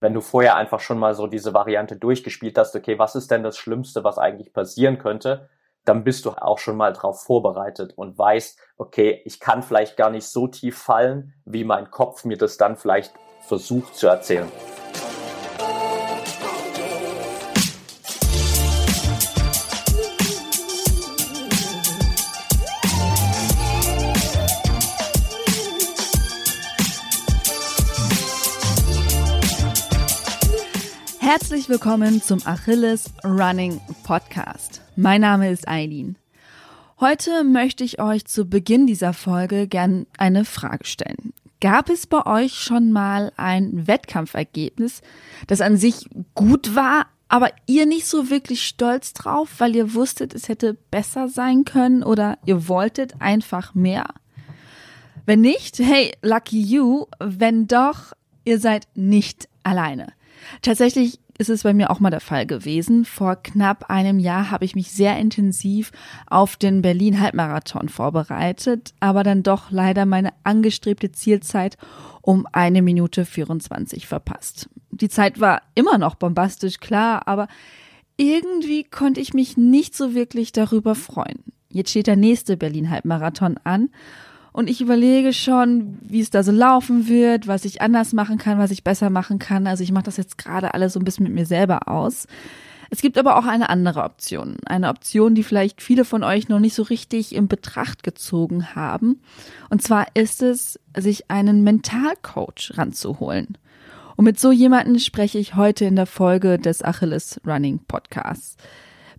Wenn du vorher einfach schon mal so diese Variante durchgespielt hast, okay, was ist denn das Schlimmste, was eigentlich passieren könnte, dann bist du auch schon mal darauf vorbereitet und weißt, okay, ich kann vielleicht gar nicht so tief fallen, wie mein Kopf mir das dann vielleicht versucht zu erzählen. Herzlich willkommen zum Achilles Running Podcast. Mein Name ist Eileen. Heute möchte ich euch zu Beginn dieser Folge gern eine Frage stellen. Gab es bei euch schon mal ein Wettkampfergebnis, das an sich gut war, aber ihr nicht so wirklich stolz drauf, weil ihr wusstet, es hätte besser sein können oder ihr wolltet einfach mehr? Wenn nicht, hey, lucky you. Wenn doch, ihr seid nicht alleine. Tatsächlich ist es bei mir auch mal der Fall gewesen. Vor knapp einem Jahr habe ich mich sehr intensiv auf den Berlin Halbmarathon vorbereitet, aber dann doch leider meine angestrebte Zielzeit um eine Minute 24 verpasst. Die Zeit war immer noch bombastisch, klar, aber irgendwie konnte ich mich nicht so wirklich darüber freuen. Jetzt steht der nächste Berlin Halbmarathon an und ich überlege schon, wie es da so laufen wird, was ich anders machen kann, was ich besser machen kann. Also ich mache das jetzt gerade alles so ein bisschen mit mir selber aus. Es gibt aber auch eine andere Option. Eine Option, die vielleicht viele von euch noch nicht so richtig in Betracht gezogen haben. Und zwar ist es, sich einen Mentalcoach ranzuholen. Und mit so jemanden spreche ich heute in der Folge des Achilles Running Podcasts.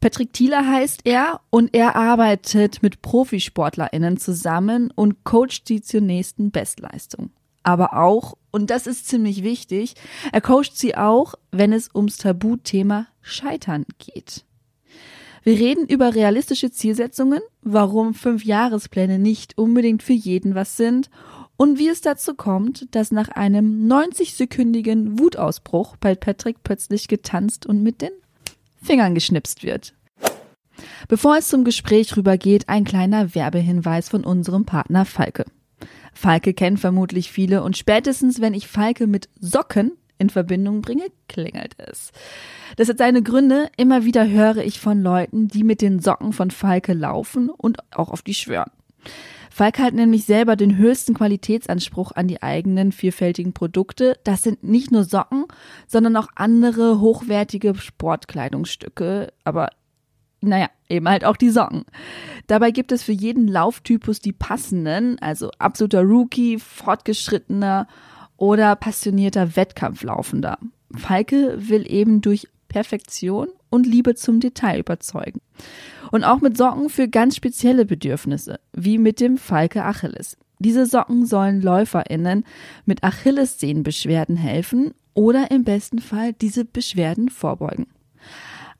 Patrick Thieler heißt er und er arbeitet mit ProfisportlerInnen zusammen und coacht sie zur nächsten Bestleistung. Aber auch, und das ist ziemlich wichtig, er coacht sie auch, wenn es ums Tabuthema Scheitern geht. Wir reden über realistische Zielsetzungen, warum Fünfjahrespläne nicht unbedingt für jeden was sind und wie es dazu kommt, dass nach einem 90-sekündigen Wutausbruch bei Patrick plötzlich getanzt und mit den Fingern geschnipst wird. Bevor es zum Gespräch rübergeht, ein kleiner Werbehinweis von unserem Partner Falke. Falke kennen vermutlich viele und spätestens, wenn ich Falke mit Socken in Verbindung bringe, klingelt es. Das hat seine Gründe. Immer wieder höre ich von Leuten, die mit den Socken von Falke laufen und auch auf die schwören. Falk hat nämlich selber den höchsten Qualitätsanspruch an die eigenen vielfältigen Produkte. Das sind nicht nur Socken, sondern auch andere hochwertige Sportkleidungsstücke, aber naja, eben halt auch die Socken. Dabei gibt es für jeden Lauftypus die passenden, also absoluter Rookie, fortgeschrittener oder passionierter Wettkampflaufender. Falke will eben durch Perfektion und Liebe zum Detail überzeugen. Und auch mit Socken für ganz spezielle Bedürfnisse, wie mit dem Falke Achilles. Diese Socken sollen LäuferInnen mit Achillessehnenbeschwerden helfen oder im besten Fall diese Beschwerden vorbeugen.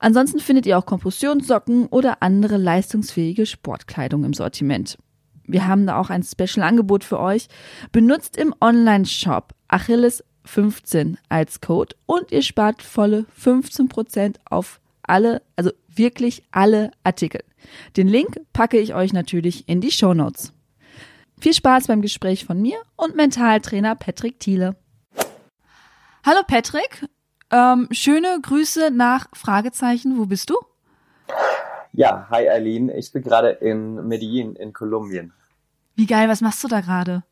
Ansonsten findet ihr auch Kompressionssocken oder andere leistungsfähige Sportkleidung im Sortiment. Wir haben da auch ein Special-Angebot für euch. Benutzt im Online-Shop Achilles 15 als Code und ihr spart volle 15% auf alle, also wirklich alle Artikel. Den Link packe ich euch natürlich in die Show Notes. Viel Spaß beim Gespräch von mir und Mentaltrainer Patrick Thiele. Hallo Patrick, ähm, schöne Grüße nach Fragezeichen. Wo bist du? Ja, hi Eileen. Ich bin gerade in Medellin in Kolumbien. Wie geil, was machst du da gerade?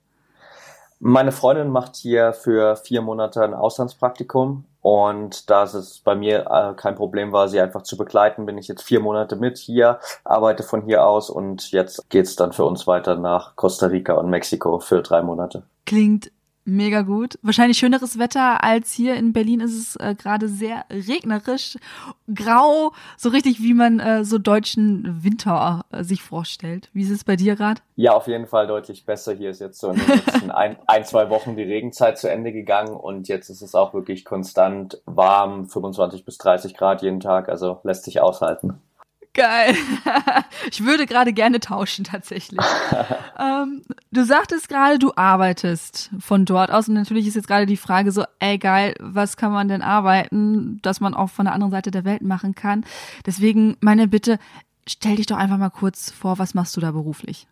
Meine Freundin macht hier für vier Monate ein Auslandspraktikum und da es bei mir äh, kein Problem war, sie einfach zu begleiten, bin ich jetzt vier Monate mit hier, arbeite von hier aus und jetzt geht's dann für uns weiter nach Costa Rica und Mexiko für drei Monate. Klingt mega gut. Wahrscheinlich schöneres Wetter als hier in Berlin ist es äh, gerade sehr regnerisch, grau, so richtig wie man äh, so deutschen Winter äh, sich vorstellt. Wie ist es bei dir gerade? Ja, auf jeden Fall deutlich besser. Hier ist jetzt so in den letzten ein, ein, zwei Wochen die Regenzeit zu Ende gegangen und jetzt ist es auch wirklich konstant warm, 25 bis 30 Grad jeden Tag, also lässt sich aushalten. Geil. ich würde gerade gerne tauschen tatsächlich. ähm, du sagtest gerade, du arbeitest von dort aus und natürlich ist jetzt gerade die Frage so, ey geil, was kann man denn arbeiten, dass man auch von der anderen Seite der Welt machen kann. Deswegen meine Bitte, stell dich doch einfach mal kurz vor, was machst du da beruflich?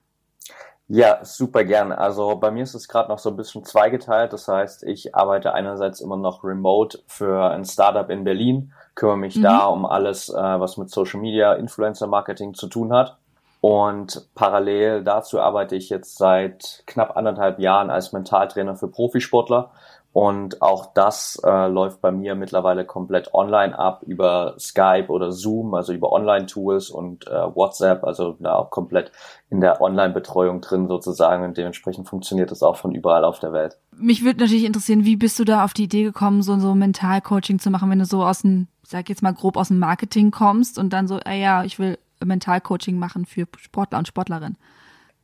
Ja, super gern. Also bei mir ist es gerade noch so ein bisschen zweigeteilt. Das heißt, ich arbeite einerseits immer noch remote für ein Startup in Berlin, kümmere mich mhm. da um alles, äh, was mit Social Media, Influencer Marketing zu tun hat. Und parallel dazu arbeite ich jetzt seit knapp anderthalb Jahren als Mentaltrainer für Profisportler. Und auch das äh, läuft bei mir mittlerweile komplett online ab über Skype oder Zoom, also über Online-Tools und äh, WhatsApp, also da auch komplett in der Online-Betreuung drin sozusagen. Und dementsprechend funktioniert das auch von überall auf der Welt. Mich würde natürlich interessieren, wie bist du da auf die Idee gekommen, so, so Mental-Coaching zu machen, wenn du so aus dem, sag jetzt mal grob aus dem Marketing kommst und dann so, ah ja, ich will Mental-Coaching machen für Sportler und Sportlerinnen?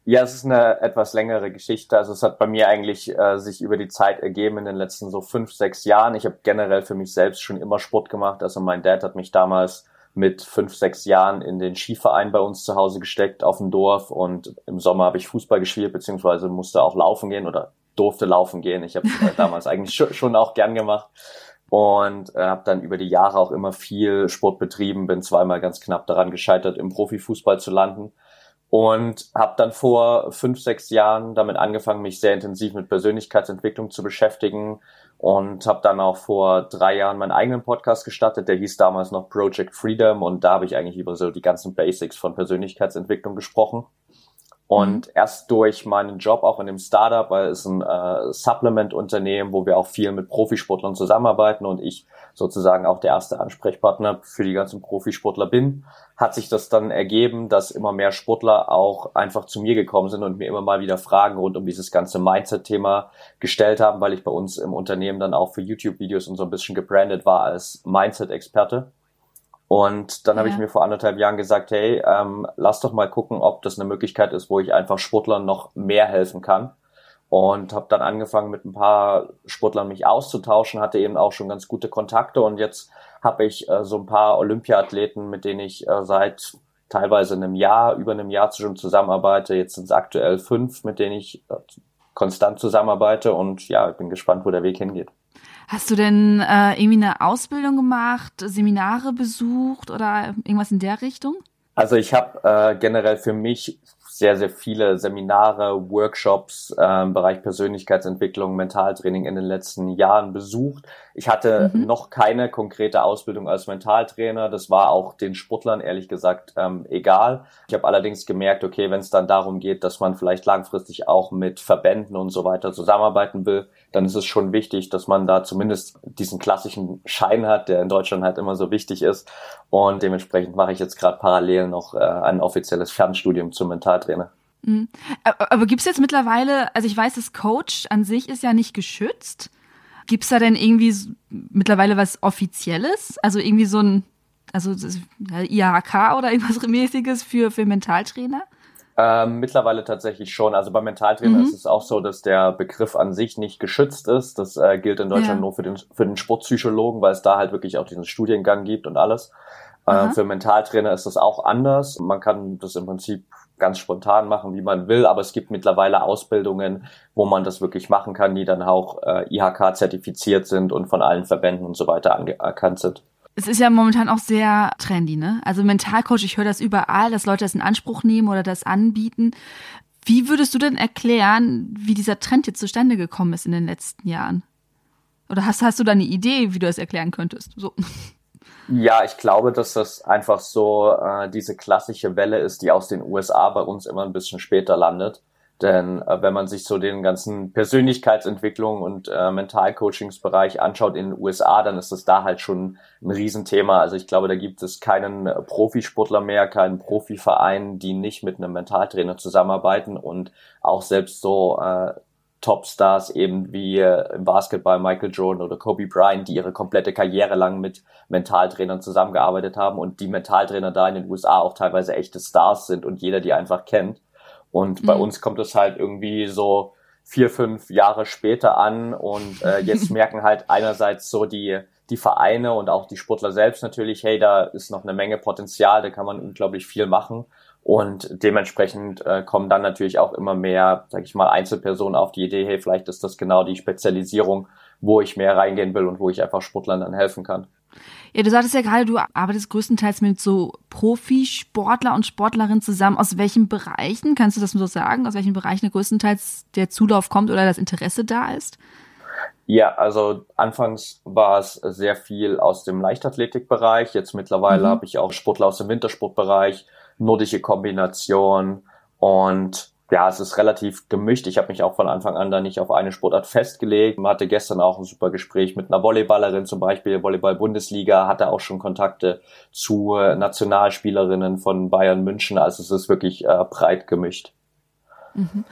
Ja, es ist eine etwas längere Geschichte. Also es hat bei mir eigentlich äh, sich über die Zeit ergeben in den letzten so fünf, sechs Jahren. Ich habe generell für mich selbst schon immer Sport gemacht. Also mein Dad hat mich damals mit fünf, sechs Jahren in den Skiverein bei uns zu Hause gesteckt auf dem Dorf und im Sommer habe ich Fußball gespielt, beziehungsweise musste auch laufen gehen oder durfte laufen gehen. Ich habe äh, damals eigentlich schon auch gern gemacht und äh, habe dann über die Jahre auch immer viel Sport betrieben, bin zweimal ganz knapp daran gescheitert, im Profifußball zu landen und habe dann vor fünf, sechs Jahren damit angefangen, mich sehr intensiv mit Persönlichkeitsentwicklung zu beschäftigen und habe dann auch vor drei Jahren meinen eigenen Podcast gestartet, der hieß damals noch Project Freedom und da habe ich eigentlich über so die ganzen Basics von Persönlichkeitsentwicklung gesprochen. Und mhm. erst durch meinen Job auch in dem Startup, weil es ein äh, Supplement-Unternehmen, wo wir auch viel mit Profisportlern zusammenarbeiten und ich sozusagen auch der erste Ansprechpartner für die ganzen Profisportler bin, hat sich das dann ergeben, dass immer mehr Sportler auch einfach zu mir gekommen sind und mir immer mal wieder Fragen rund um dieses ganze Mindset-Thema gestellt haben, weil ich bei uns im Unternehmen dann auch für YouTube-Videos und so ein bisschen gebrandet war als Mindset-Experte. Und dann ja. habe ich mir vor anderthalb Jahren gesagt, hey, ähm, lass doch mal gucken, ob das eine Möglichkeit ist, wo ich einfach Sportlern noch mehr helfen kann. Und habe dann angefangen, mit ein paar Sportlern mich auszutauschen, hatte eben auch schon ganz gute Kontakte und jetzt habe ich äh, so ein paar Olympiathleten, mit denen ich äh, seit teilweise einem Jahr, über einem Jahr schon zusammenarbeite. Jetzt sind es aktuell fünf, mit denen ich äh, konstant zusammenarbeite und ja, ich bin gespannt, wo der Weg hingeht. Hast du denn äh, irgendwie eine Ausbildung gemacht, Seminare besucht oder irgendwas in der Richtung? Also ich habe äh, generell für mich sehr, sehr viele Seminare, Workshops äh, im Bereich Persönlichkeitsentwicklung, Mentaltraining in den letzten Jahren besucht. Ich hatte mhm. noch keine konkrete Ausbildung als Mentaltrainer. Das war auch den Sportlern ehrlich gesagt ähm, egal. Ich habe allerdings gemerkt, okay, wenn es dann darum geht, dass man vielleicht langfristig auch mit Verbänden und so weiter zusammenarbeiten will, dann ist es schon wichtig, dass man da zumindest diesen klassischen Schein hat, der in Deutschland halt immer so wichtig ist. Und dementsprechend mache ich jetzt gerade parallel noch äh, ein offizielles Fernstudium zum Mentaltrainer. Mhm. Aber, gibt es jetzt mittlerweile, also ich weiß, das Coach an sich ist ja nicht geschützt. Gibt es da denn irgendwie mittlerweile was Offizielles? Also irgendwie so ein, also IHK oder irgendwas mäßiges für, für Mentaltrainer? Ähm, mittlerweile tatsächlich schon. Also beim Mentaltrainer mhm. ist es auch so, dass der Begriff an sich nicht geschützt ist. Das äh, gilt in Deutschland ja. nur für den, für den Sportpsychologen, weil es da halt wirklich auch diesen Studiengang gibt und alles. Äh, für Mentaltrainer ist das auch anders. Man kann das im Prinzip ganz spontan machen, wie man will, aber es gibt mittlerweile Ausbildungen, wo man das wirklich machen kann, die dann auch äh, IHK zertifiziert sind und von allen Verbänden und so weiter anerkannt sind es ist ja momentan auch sehr trendy, ne? Also Mentalcoach, ich höre das überall, dass Leute das in Anspruch nehmen oder das anbieten. Wie würdest du denn erklären, wie dieser Trend jetzt zustande gekommen ist in den letzten Jahren? Oder hast, hast du da eine Idee, wie du das erklären könntest? So. Ja, ich glaube, dass das einfach so äh, diese klassische Welle ist, die aus den USA bei uns immer ein bisschen später landet. Denn äh, wenn man sich so den ganzen Persönlichkeitsentwicklung und äh, Mentalcoachingsbereich anschaut in den USA, dann ist das da halt schon ein Riesenthema. Also ich glaube, da gibt es keinen äh, Profisportler mehr, keinen Profiverein, die nicht mit einem Mentaltrainer zusammenarbeiten und auch selbst so äh, Topstars eben wie äh, im Basketball Michael Jordan oder Kobe Bryant, die ihre komplette Karriere lang mit Mentaltrainern zusammengearbeitet haben und die Mentaltrainer da in den USA auch teilweise echte Stars sind und jeder die einfach kennt. Und bei mhm. uns kommt es halt irgendwie so vier, fünf Jahre später an und äh, jetzt merken halt einerseits so die, die Vereine und auch die Sportler selbst natürlich, hey, da ist noch eine Menge Potenzial, da kann man unglaublich viel machen. Und dementsprechend äh, kommen dann natürlich auch immer mehr, sag ich mal, Einzelpersonen auf die Idee, hey, vielleicht ist das genau die Spezialisierung, wo ich mehr reingehen will und wo ich einfach Sportlern dann helfen kann. Ja, du sagtest ja gerade, du arbeitest größtenteils mit so Profisportler und Sportlerinnen zusammen. Aus welchen Bereichen, kannst du das so sagen, aus welchen Bereichen größtenteils der Zulauf kommt oder das Interesse da ist? Ja, also anfangs war es sehr viel aus dem Leichtathletikbereich. Jetzt mittlerweile mhm. habe ich auch Sportler aus dem Wintersportbereich, nordische Kombination und ja, es ist relativ gemischt. Ich habe mich auch von Anfang an da nicht auf eine Sportart festgelegt. Man hatte gestern auch ein super Gespräch mit einer Volleyballerin zum Beispiel, Volleyball-Bundesliga, hatte auch schon Kontakte zu Nationalspielerinnen von Bayern München. Also es ist wirklich äh, breit gemischt. Mhm.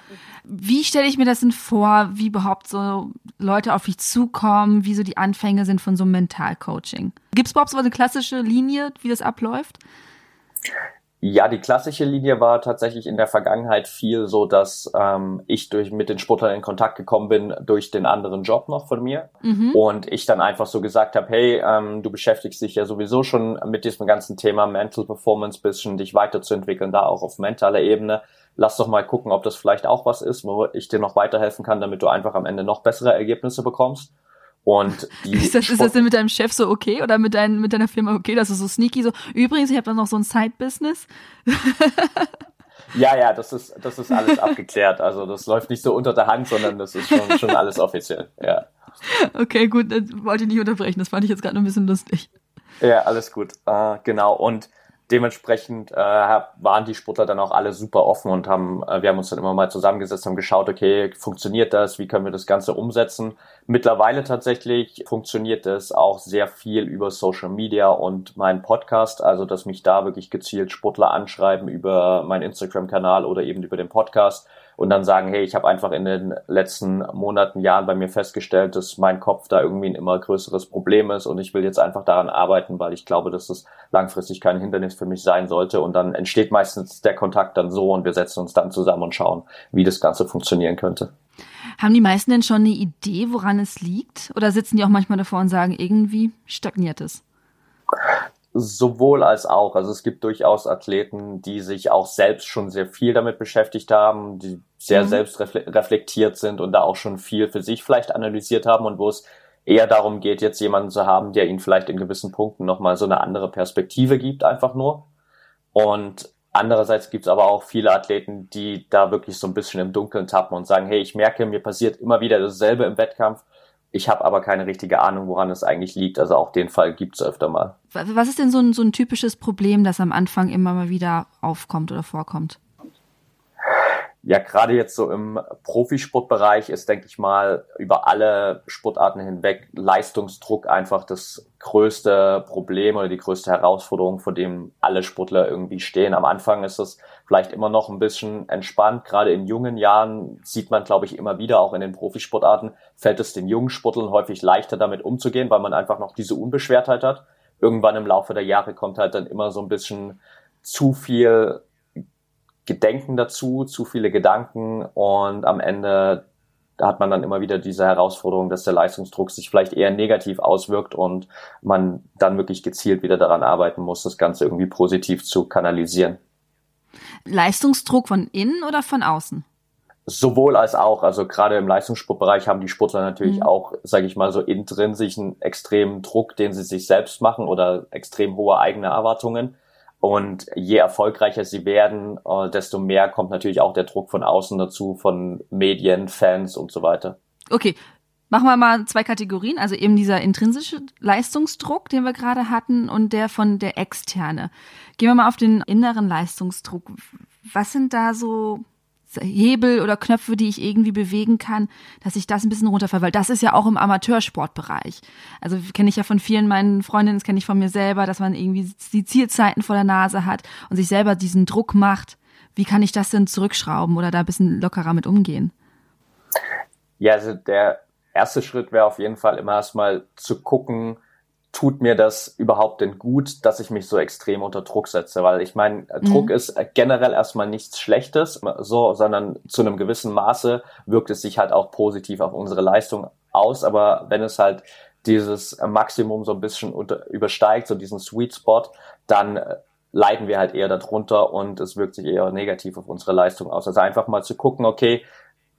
Wie stelle ich mir das denn vor, wie überhaupt so Leute auf dich zukommen, wie so die Anfänge sind von so einem Mentalcoaching? Gibt es überhaupt so eine klassische Linie, wie das abläuft? Ja, die klassische Linie war tatsächlich in der Vergangenheit viel so, dass ähm, ich durch mit den Sportlern in Kontakt gekommen bin durch den anderen Job noch von mir mhm. und ich dann einfach so gesagt habe, hey, ähm, du beschäftigst dich ja sowieso schon mit diesem ganzen Thema Mental Performance, bisschen dich weiterzuentwickeln, da auch auf mentaler Ebene. Lass doch mal gucken, ob das vielleicht auch was ist, wo ich dir noch weiterhelfen kann, damit du einfach am Ende noch bessere Ergebnisse bekommst. Und die ist, das, ist das denn mit deinem Chef so okay oder mit, dein, mit deiner Firma okay, dass du so sneaky so, übrigens, ich habe da noch so ein Side-Business? ja, ja, das ist, das ist alles abgeklärt. Also das läuft nicht so unter der Hand, sondern das ist schon, schon alles offiziell, ja. Okay, gut, das wollte ich nicht unterbrechen, das fand ich jetzt gerade ein bisschen lustig. Ja, alles gut, uh, genau. Und dementsprechend äh, waren die Sportler dann auch alle super offen und haben, äh, wir haben uns dann immer mal zusammengesetzt und geschaut, okay, funktioniert das, wie können wir das Ganze umsetzen. Mittlerweile tatsächlich funktioniert es auch sehr viel über Social Media und meinen Podcast, also dass mich da wirklich gezielt Sportler anschreiben über meinen Instagram-Kanal oder eben über den Podcast und dann sagen, hey, ich habe einfach in den letzten Monaten, Jahren bei mir festgestellt, dass mein Kopf da irgendwie ein immer größeres Problem ist und ich will jetzt einfach daran arbeiten, weil ich glaube, dass es langfristig kein Hindernis für mich sein sollte. Und dann entsteht meistens der Kontakt dann so und wir setzen uns dann zusammen und schauen, wie das Ganze funktionieren könnte. Haben die meisten denn schon eine Idee, woran es liegt? Oder sitzen die auch manchmal davor und sagen, irgendwie stagniert es? Sowohl als auch. Also es gibt durchaus Athleten, die sich auch selbst schon sehr viel damit beschäftigt haben, die sehr mhm. selbst reflektiert sind und da auch schon viel für sich vielleicht analysiert haben und wo es eher darum geht, jetzt jemanden zu haben, der ihnen vielleicht in gewissen Punkten nochmal so eine andere Perspektive gibt, einfach nur. Und andererseits gibt es aber auch viele Athleten, die da wirklich so ein bisschen im Dunkeln tappen und sagen, hey, ich merke, mir passiert immer wieder dasselbe im Wettkampf. Ich habe aber keine richtige Ahnung, woran es eigentlich liegt. Also auch den Fall gibt es öfter mal. Was ist denn so ein, so ein typisches Problem, das am Anfang immer mal wieder aufkommt oder vorkommt? Ja, gerade jetzt so im Profisportbereich ist, denke ich mal, über alle Sportarten hinweg Leistungsdruck einfach das größte Problem oder die größte Herausforderung, vor dem alle Sportler irgendwie stehen. Am Anfang ist es vielleicht immer noch ein bisschen entspannt. Gerade in jungen Jahren sieht man, glaube ich, immer wieder, auch in den Profisportarten, fällt es den jungen Sportlern häufig leichter damit umzugehen, weil man einfach noch diese Unbeschwertheit hat. Irgendwann im Laufe der Jahre kommt halt dann immer so ein bisschen zu viel Gedenken dazu, zu viele Gedanken und am Ende hat man dann immer wieder diese Herausforderung, dass der Leistungsdruck sich vielleicht eher negativ auswirkt und man dann wirklich gezielt wieder daran arbeiten muss, das Ganze irgendwie positiv zu kanalisieren. Leistungsdruck von innen oder von außen? Sowohl als auch. Also gerade im Leistungssportbereich haben die Sportler natürlich mhm. auch, sage ich mal, so intrinsischen extremen Druck, den sie sich selbst machen oder extrem hohe eigene Erwartungen. Und je erfolgreicher sie werden, äh, desto mehr kommt natürlich auch der Druck von außen dazu, von Medien, Fans und so weiter. Okay, machen wir mal zwei Kategorien. Also eben dieser intrinsische Leistungsdruck, den wir gerade hatten, und der von der externe. Gehen wir mal auf den inneren Leistungsdruck. Was sind da so Hebel oder Knöpfe, die ich irgendwie bewegen kann, dass ich das ein bisschen runterfahre, weil das ist ja auch im Amateursportbereich. Also kenne ich ja von vielen meinen Freundinnen, das kenne ich von mir selber, dass man irgendwie die Zielzeiten vor der Nase hat und sich selber diesen Druck macht. Wie kann ich das denn zurückschrauben oder da ein bisschen lockerer mit umgehen? Ja, also der erste Schritt wäre auf jeden Fall immer erstmal zu gucken, tut mir das überhaupt denn gut, dass ich mich so extrem unter Druck setze? Weil ich meine, mhm. Druck ist generell erstmal nichts Schlechtes, so, sondern zu einem gewissen Maße wirkt es sich halt auch positiv auf unsere Leistung aus. Aber wenn es halt dieses Maximum so ein bisschen unter, übersteigt, so diesen Sweet Spot, dann äh, leiden wir halt eher darunter und es wirkt sich eher negativ auf unsere Leistung aus. Also einfach mal zu gucken, okay,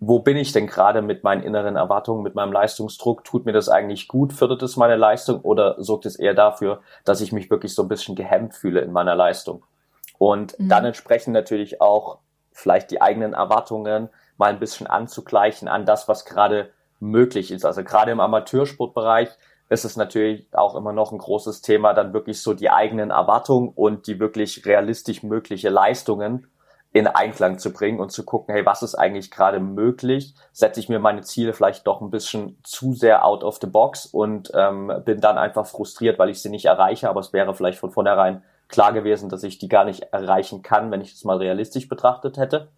wo bin ich denn gerade mit meinen inneren Erwartungen, mit meinem Leistungsdruck? Tut mir das eigentlich gut? Fördert es meine Leistung oder sorgt es eher dafür, dass ich mich wirklich so ein bisschen gehemmt fühle in meiner Leistung? Und mhm. dann entsprechend natürlich auch vielleicht die eigenen Erwartungen mal ein bisschen anzugleichen an das, was gerade möglich ist. Also gerade im Amateursportbereich ist es natürlich auch immer noch ein großes Thema, dann wirklich so die eigenen Erwartungen und die wirklich realistisch mögliche Leistungen in Einklang zu bringen und zu gucken, hey, was ist eigentlich gerade möglich? Setze ich mir meine Ziele vielleicht doch ein bisschen zu sehr out of the box und ähm, bin dann einfach frustriert, weil ich sie nicht erreiche, aber es wäre vielleicht von vornherein klar gewesen, dass ich die gar nicht erreichen kann, wenn ich es mal realistisch betrachtet hätte.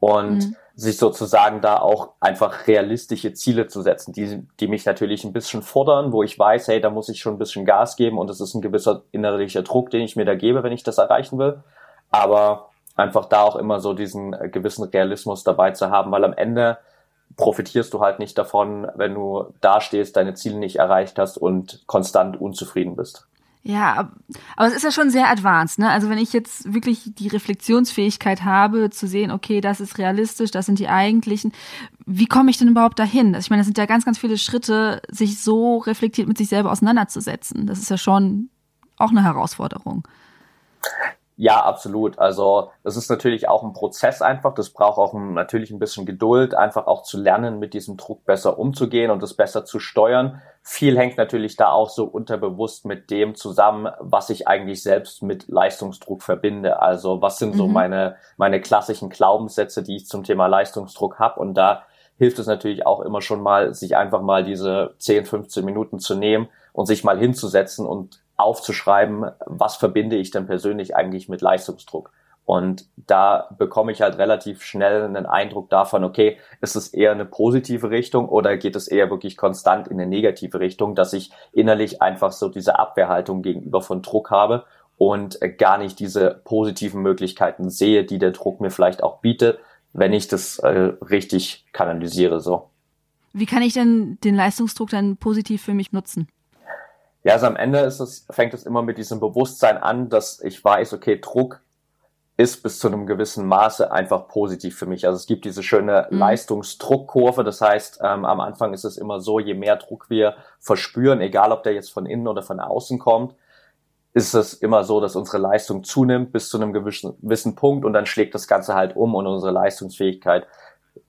Und mhm. sich sozusagen da auch einfach realistische Ziele zu setzen, die, die mich natürlich ein bisschen fordern, wo ich weiß, hey, da muss ich schon ein bisschen Gas geben und es ist ein gewisser innerlicher Druck, den ich mir da gebe, wenn ich das erreichen will. Aber einfach da auch immer so diesen äh, gewissen Realismus dabei zu haben, weil am Ende profitierst du halt nicht davon, wenn du dastehst, deine Ziele nicht erreicht hast und konstant unzufrieden bist. Ja, aber es ist ja schon sehr advanced, ne? Also wenn ich jetzt wirklich die Reflexionsfähigkeit habe, zu sehen, okay, das ist realistisch, das sind die eigentlichen, wie komme ich denn überhaupt dahin? Also ich meine, das sind ja ganz, ganz viele Schritte, sich so reflektiert mit sich selber auseinanderzusetzen. Das ist ja schon auch eine Herausforderung. Ja, absolut. Also das ist natürlich auch ein Prozess einfach. Das braucht auch ein, natürlich ein bisschen Geduld, einfach auch zu lernen, mit diesem Druck besser umzugehen und das besser zu steuern. Viel hängt natürlich da auch so unterbewusst mit dem zusammen, was ich eigentlich selbst mit Leistungsdruck verbinde. Also was sind so mhm. meine, meine klassischen Glaubenssätze, die ich zum Thema Leistungsdruck habe. Und da hilft es natürlich auch immer schon mal, sich einfach mal diese 10, 15 Minuten zu nehmen und sich mal hinzusetzen und aufzuschreiben, was verbinde ich denn persönlich eigentlich mit Leistungsdruck. Und da bekomme ich halt relativ schnell einen Eindruck davon, okay, ist es eher eine positive Richtung oder geht es eher wirklich konstant in eine negative Richtung, dass ich innerlich einfach so diese Abwehrhaltung gegenüber von Druck habe und gar nicht diese positiven Möglichkeiten sehe, die der Druck mir vielleicht auch bietet, wenn ich das äh, richtig kanalisiere so. Wie kann ich denn den Leistungsdruck dann positiv für mich nutzen? Ja, also am Ende ist es, fängt es immer mit diesem Bewusstsein an, dass ich weiß, okay, Druck ist bis zu einem gewissen Maße einfach positiv für mich. Also es gibt diese schöne mhm. Leistungsdruckkurve. Das heißt, ähm, am Anfang ist es immer so, je mehr Druck wir verspüren, egal ob der jetzt von innen oder von außen kommt, ist es immer so, dass unsere Leistung zunimmt bis zu einem gewissen, gewissen Punkt und dann schlägt das Ganze halt um und unsere Leistungsfähigkeit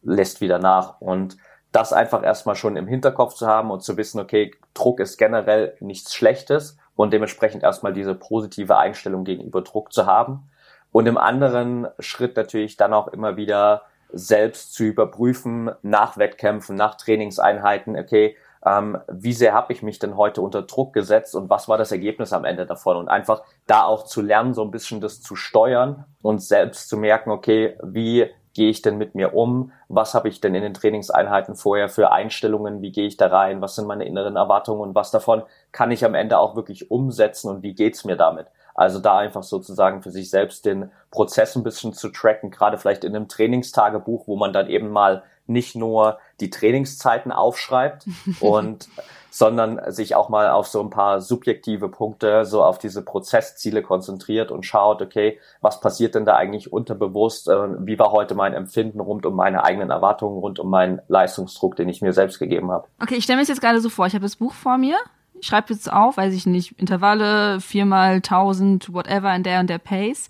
lässt wieder nach. Und das einfach erstmal schon im Hinterkopf zu haben und zu wissen, okay, Druck ist generell nichts Schlechtes und dementsprechend erstmal diese positive Einstellung gegenüber Druck zu haben. Und im anderen Schritt natürlich dann auch immer wieder selbst zu überprüfen, nach Wettkämpfen, nach Trainingseinheiten, okay, ähm, wie sehr habe ich mich denn heute unter Druck gesetzt und was war das Ergebnis am Ende davon? Und einfach da auch zu lernen, so ein bisschen das zu steuern und selbst zu merken, okay, wie gehe ich denn mit mir um? Was habe ich denn in den Trainingseinheiten vorher für Einstellungen? Wie gehe ich da rein? Was sind meine inneren Erwartungen und was davon kann ich am Ende auch wirklich umsetzen und wie geht's mir damit? Also da einfach sozusagen für sich selbst den Prozess ein bisschen zu tracken, gerade vielleicht in einem Trainingstagebuch, wo man dann eben mal nicht nur die Trainingszeiten aufschreibt und sondern sich auch mal auf so ein paar subjektive Punkte, so auf diese Prozessziele konzentriert und schaut, okay, was passiert denn da eigentlich unterbewusst? Äh, wie war heute mein Empfinden rund um meine eigenen Erwartungen, rund um meinen Leistungsdruck, den ich mir selbst gegeben habe? Okay, ich stelle mir das jetzt gerade so vor, ich habe das Buch vor mir. Ich schreibe jetzt auf, weiß ich nicht, Intervalle, viermal tausend, whatever in der und der Pace.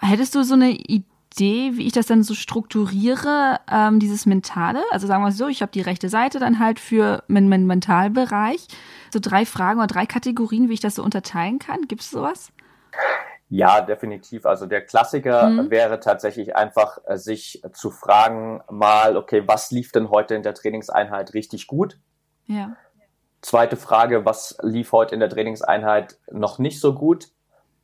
Hättest du so eine Idee? Wie ich das dann so strukturiere, ähm, dieses Mentale. Also sagen wir so, ich habe die rechte Seite dann halt für meinen mein Mentalbereich. So drei Fragen oder drei Kategorien, wie ich das so unterteilen kann. Gibt es sowas? Ja, definitiv. Also der Klassiker mhm. wäre tatsächlich einfach, äh, sich zu fragen, mal, okay, was lief denn heute in der Trainingseinheit richtig gut? Ja. Zweite Frage, was lief heute in der Trainingseinheit noch nicht so gut?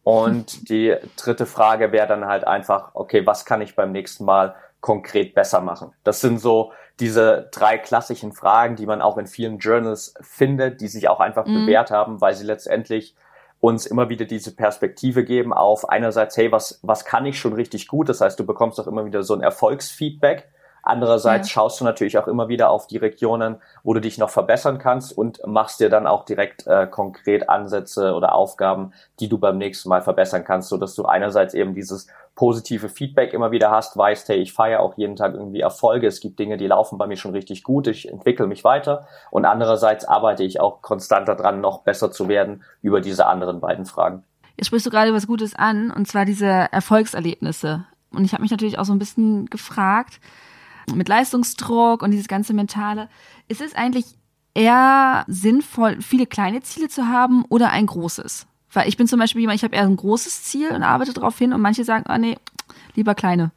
Und die dritte Frage wäre dann halt einfach, okay, was kann ich beim nächsten Mal konkret besser machen? Das sind so diese drei klassischen Fragen, die man auch in vielen Journals findet, die sich auch einfach mhm. bewährt haben, weil sie letztendlich uns immer wieder diese Perspektive geben auf einerseits, hey, was, was kann ich schon richtig gut? Das heißt, du bekommst auch immer wieder so ein Erfolgsfeedback. Andererseits ja. schaust du natürlich auch immer wieder auf die Regionen, wo du dich noch verbessern kannst und machst dir dann auch direkt äh, konkret Ansätze oder Aufgaben, die du beim nächsten Mal verbessern kannst, so dass du einerseits eben dieses positive Feedback immer wieder hast, weißt, hey, ich feiere auch jeden Tag irgendwie Erfolge, es gibt Dinge, die laufen bei mir schon richtig gut, ich entwickle mich weiter und andererseits arbeite ich auch konstant daran, noch besser zu werden über diese anderen beiden Fragen. Jetzt sprichst du gerade was Gutes an, und zwar diese Erfolgserlebnisse. Und ich habe mich natürlich auch so ein bisschen gefragt, mit Leistungsdruck und dieses ganze Mentale, ist es eigentlich eher sinnvoll, viele kleine Ziele zu haben oder ein großes? Weil ich bin zum Beispiel jemand, ich habe eher ein großes Ziel und arbeite darauf hin und manche sagen, ah oh nee, lieber kleine.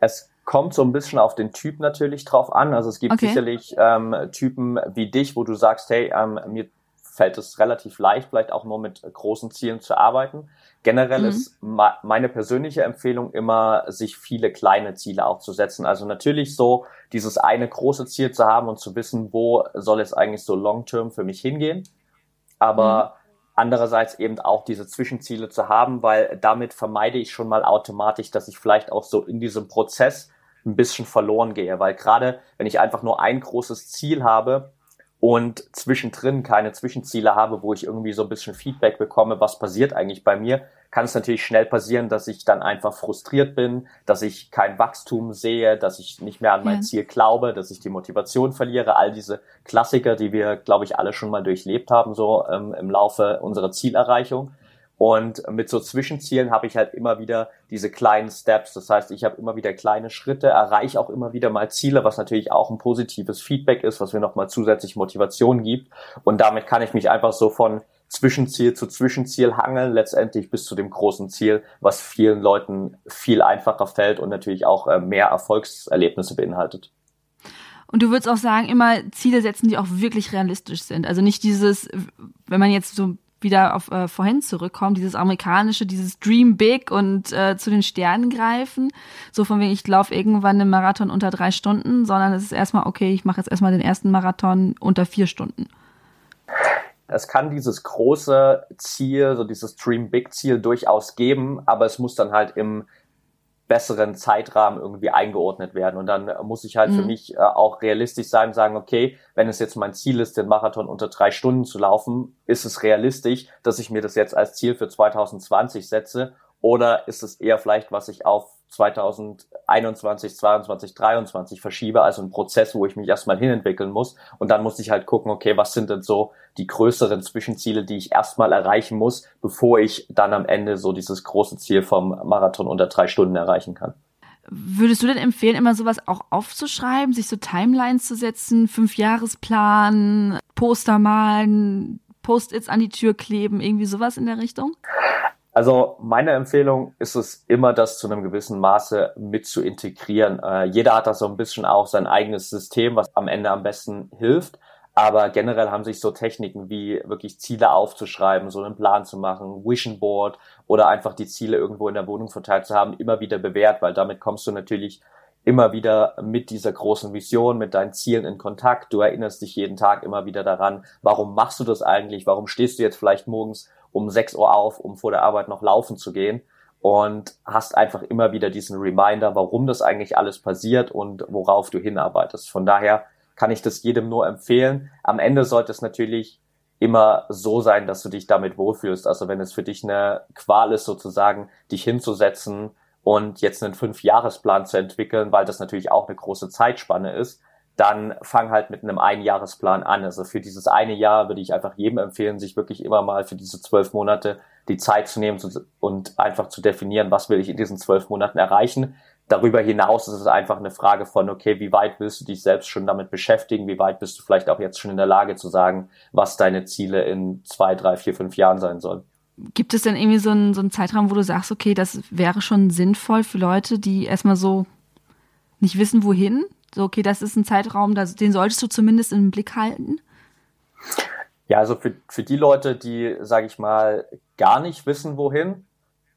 Es kommt so ein bisschen auf den Typ natürlich drauf an. Also es gibt okay. sicherlich ähm, Typen wie dich, wo du sagst, hey, ähm, mir fällt es relativ leicht, vielleicht auch nur mit großen Zielen zu arbeiten. Generell mhm. ist meine persönliche Empfehlung immer, sich viele kleine Ziele aufzusetzen. Also natürlich so dieses eine große Ziel zu haben und zu wissen, wo soll es eigentlich so long-term für mich hingehen. Aber mhm. andererseits eben auch diese Zwischenziele zu haben, weil damit vermeide ich schon mal automatisch, dass ich vielleicht auch so in diesem Prozess ein bisschen verloren gehe. Weil gerade wenn ich einfach nur ein großes Ziel habe, und zwischendrin keine Zwischenziele habe, wo ich irgendwie so ein bisschen Feedback bekomme, was passiert eigentlich bei mir, kann es natürlich schnell passieren, dass ich dann einfach frustriert bin, dass ich kein Wachstum sehe, dass ich nicht mehr an mein ja. Ziel glaube, dass ich die Motivation verliere. All diese Klassiker, die wir, glaube ich, alle schon mal durchlebt haben, so ähm, im Laufe unserer Zielerreichung. Und mit so Zwischenzielen habe ich halt immer wieder diese kleinen Steps. Das heißt, ich habe immer wieder kleine Schritte, erreiche auch immer wieder mal Ziele, was natürlich auch ein positives Feedback ist, was mir nochmal zusätzlich Motivation gibt. Und damit kann ich mich einfach so von Zwischenziel zu Zwischenziel hangeln, letztendlich bis zu dem großen Ziel, was vielen Leuten viel einfacher fällt und natürlich auch äh, mehr Erfolgserlebnisse beinhaltet. Und du würdest auch sagen, immer Ziele setzen, die auch wirklich realistisch sind. Also nicht dieses, wenn man jetzt so wieder auf äh, vorhin zurückkommen, dieses amerikanische, dieses Dream Big und äh, zu den Sternen greifen. So von wegen, ich laufe irgendwann einen Marathon unter drei Stunden, sondern es ist erstmal, okay, ich mache jetzt erstmal den ersten Marathon unter vier Stunden. Es kann dieses große Ziel, so dieses Dream Big Ziel durchaus geben, aber es muss dann halt im besseren Zeitrahmen irgendwie eingeordnet werden. Und dann muss ich halt mhm. für mich äh, auch realistisch sein und sagen, okay, wenn es jetzt mein Ziel ist, den Marathon unter drei Stunden zu laufen, ist es realistisch, dass ich mir das jetzt als Ziel für 2020 setze oder ist es eher vielleicht, was ich auf 2021, 22, 23 verschiebe, also ein Prozess, wo ich mich erstmal hinentwickeln muss. Und dann muss ich halt gucken, okay, was sind denn so die größeren Zwischenziele, die ich erstmal erreichen muss, bevor ich dann am Ende so dieses große Ziel vom Marathon unter drei Stunden erreichen kann. Würdest du denn empfehlen, immer sowas auch aufzuschreiben, sich so Timelines zu setzen, Fünfjahresplan, Poster malen, Post-its an die Tür kleben, irgendwie sowas in der Richtung? Also meine Empfehlung ist es immer, das zu einem gewissen Maße mit zu integrieren. Äh, jeder hat da so ein bisschen auch sein eigenes System, was am Ende am besten hilft. Aber generell haben sich so Techniken wie wirklich Ziele aufzuschreiben, so einen Plan zu machen, Vision Board oder einfach die Ziele irgendwo in der Wohnung verteilt zu haben, immer wieder bewährt, weil damit kommst du natürlich immer wieder mit dieser großen Vision, mit deinen Zielen in Kontakt. Du erinnerst dich jeden Tag immer wieder daran, warum machst du das eigentlich? Warum stehst du jetzt vielleicht morgens um 6 Uhr auf, um vor der Arbeit noch laufen zu gehen und hast einfach immer wieder diesen Reminder, warum das eigentlich alles passiert und worauf du hinarbeitest. Von daher kann ich das jedem nur empfehlen. Am Ende sollte es natürlich immer so sein, dass du dich damit wohlfühlst. Also wenn es für dich eine Qual ist, sozusagen, dich hinzusetzen und jetzt einen Fünfjahresplan zu entwickeln, weil das natürlich auch eine große Zeitspanne ist, dann fang halt mit einem Einjahresplan an. Also für dieses eine Jahr würde ich einfach jedem empfehlen, sich wirklich immer mal für diese zwölf Monate die Zeit zu nehmen und einfach zu definieren, was will ich in diesen zwölf Monaten erreichen. Darüber hinaus ist es einfach eine Frage von, okay, wie weit willst du dich selbst schon damit beschäftigen? Wie weit bist du vielleicht auch jetzt schon in der Lage zu sagen, was deine Ziele in zwei, drei, vier, fünf Jahren sein sollen? Gibt es denn irgendwie so einen, so einen Zeitraum, wo du sagst, okay, das wäre schon sinnvoll für Leute, die erstmal so nicht wissen, wohin? So, okay, das ist ein Zeitraum, das, den solltest du zumindest im Blick halten. Ja, also für, für die Leute, die, sage ich mal, gar nicht wissen, wohin,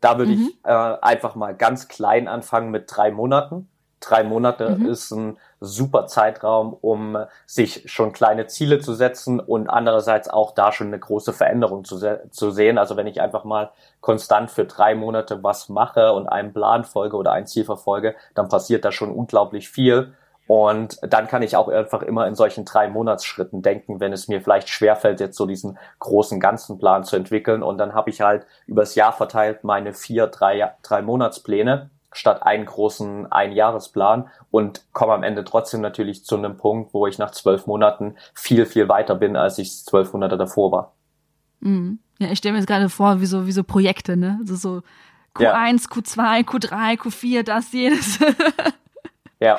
da würde mhm. ich äh, einfach mal ganz klein anfangen mit drei Monaten. Drei Monate mhm. ist ein super Zeitraum, um sich schon kleine Ziele zu setzen und andererseits auch da schon eine große Veränderung zu, se zu sehen. Also wenn ich einfach mal konstant für drei Monate was mache und einem Plan folge oder ein Ziel verfolge, dann passiert da schon unglaublich viel. Und dann kann ich auch einfach immer in solchen drei Monatsschritten denken, wenn es mir vielleicht schwerfällt, jetzt so diesen großen ganzen Plan zu entwickeln. Und dann habe ich halt übers Jahr verteilt meine vier, drei, drei Monatspläne statt einen großen Einjahresplan und komme am Ende trotzdem natürlich zu einem Punkt, wo ich nach zwölf Monaten viel, viel weiter bin, als ich zwölf Monate davor war. Mhm. Ja, ich stelle mir jetzt gerade vor, wie so, wie so Projekte, ne? Also so Q1, ja. Q2, Q3, Q4, das, jedes. ja.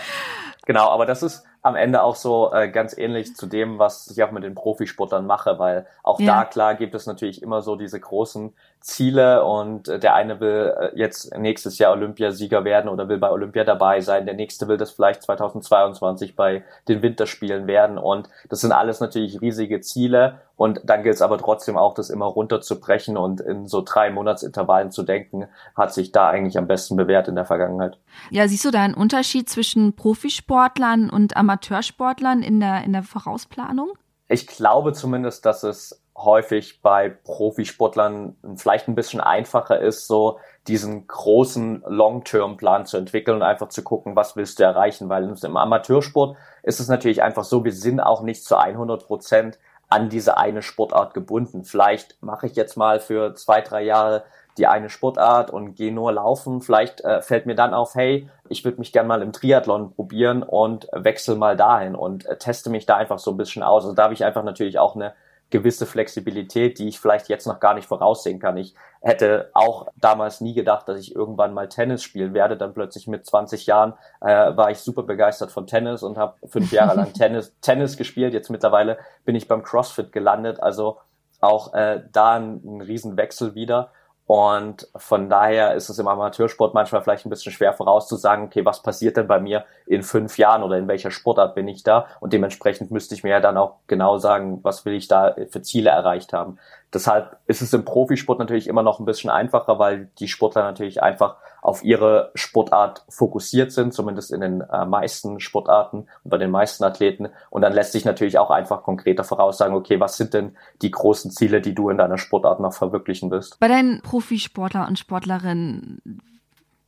Genau, aber das ist am Ende auch so äh, ganz ähnlich zu dem, was ich auch mit den Profisportlern mache, weil auch ja. da klar gibt es natürlich immer so diese großen Ziele und äh, der eine will äh, jetzt nächstes Jahr Olympiasieger werden oder will bei Olympia dabei sein, der nächste will das vielleicht 2022 bei den Winterspielen werden und das sind alles natürlich riesige Ziele und dann gilt es aber trotzdem auch, das immer runterzubrechen und in so drei Monatsintervallen zu denken, hat sich da eigentlich am besten bewährt in der Vergangenheit. Ja, siehst du da einen Unterschied zwischen Profisportlern und Amateursportlern in der, in der Vorausplanung? Ich glaube zumindest, dass es häufig bei Profisportlern vielleicht ein bisschen einfacher ist, so diesen großen Long-Term-Plan zu entwickeln und einfach zu gucken, was willst du erreichen, weil im Amateursport ist es natürlich einfach so, wir sind auch nicht zu 100 Prozent an diese eine Sportart gebunden. Vielleicht mache ich jetzt mal für zwei, drei Jahre die eine Sportart und gehe nur laufen. Vielleicht äh, fällt mir dann auf, hey, ich würde mich gern mal im Triathlon probieren und wechsle mal dahin und äh, teste mich da einfach so ein bisschen aus. Also da habe ich einfach natürlich auch eine gewisse Flexibilität, die ich vielleicht jetzt noch gar nicht voraussehen kann. Ich hätte auch damals nie gedacht, dass ich irgendwann mal Tennis spielen werde. Dann plötzlich mit 20 Jahren äh, war ich super begeistert von Tennis und habe fünf Jahre lang Tennis, Tennis gespielt. Jetzt mittlerweile bin ich beim CrossFit gelandet. Also auch äh, da ein, ein Riesenwechsel wieder. Und von daher ist es im Amateursport manchmal vielleicht ein bisschen schwer vorauszusagen, okay, was passiert denn bei mir in fünf Jahren oder in welcher Sportart bin ich da? Und dementsprechend müsste ich mir ja dann auch genau sagen, was will ich da für Ziele erreicht haben. Deshalb ist es im Profisport natürlich immer noch ein bisschen einfacher, weil die Sportler natürlich einfach auf ihre Sportart fokussiert sind, zumindest in den äh, meisten Sportarten und bei den meisten Athleten. Und dann lässt sich natürlich auch einfach konkreter voraussagen, okay, was sind denn die großen Ziele, die du in deiner Sportart noch verwirklichen willst? Bei deinen Profisportler und Sportlerinnen,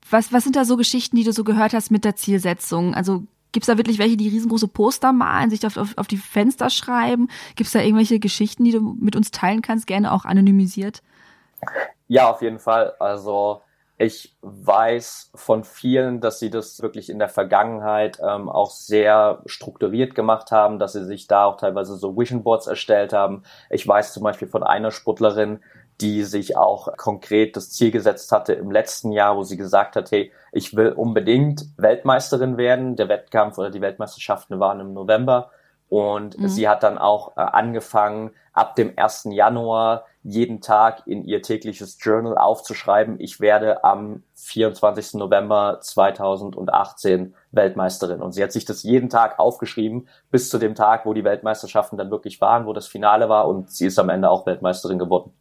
was, was sind da so Geschichten, die du so gehört hast mit der Zielsetzung? Also Gibt es da wirklich welche, die riesengroße Poster malen, sich auf, auf, auf die Fenster schreiben? Gibt es da irgendwelche Geschichten, die du mit uns teilen kannst, gerne auch anonymisiert? Ja, auf jeden Fall. Also ich weiß von vielen, dass sie das wirklich in der Vergangenheit ähm, auch sehr strukturiert gemacht haben, dass sie sich da auch teilweise so Vision Boards erstellt haben. Ich weiß zum Beispiel von einer Sportlerin, die sich auch konkret das Ziel gesetzt hatte im letzten Jahr, wo sie gesagt hat, hey, ich will unbedingt Weltmeisterin werden. Der Wettkampf oder die Weltmeisterschaften waren im November. Und mhm. sie hat dann auch äh, angefangen, ab dem 1. Januar jeden Tag in ihr tägliches Journal aufzuschreiben, ich werde am 24. November 2018 Weltmeisterin. Und sie hat sich das jeden Tag aufgeschrieben, bis zu dem Tag, wo die Weltmeisterschaften dann wirklich waren, wo das Finale war und sie ist am Ende auch Weltmeisterin geworden.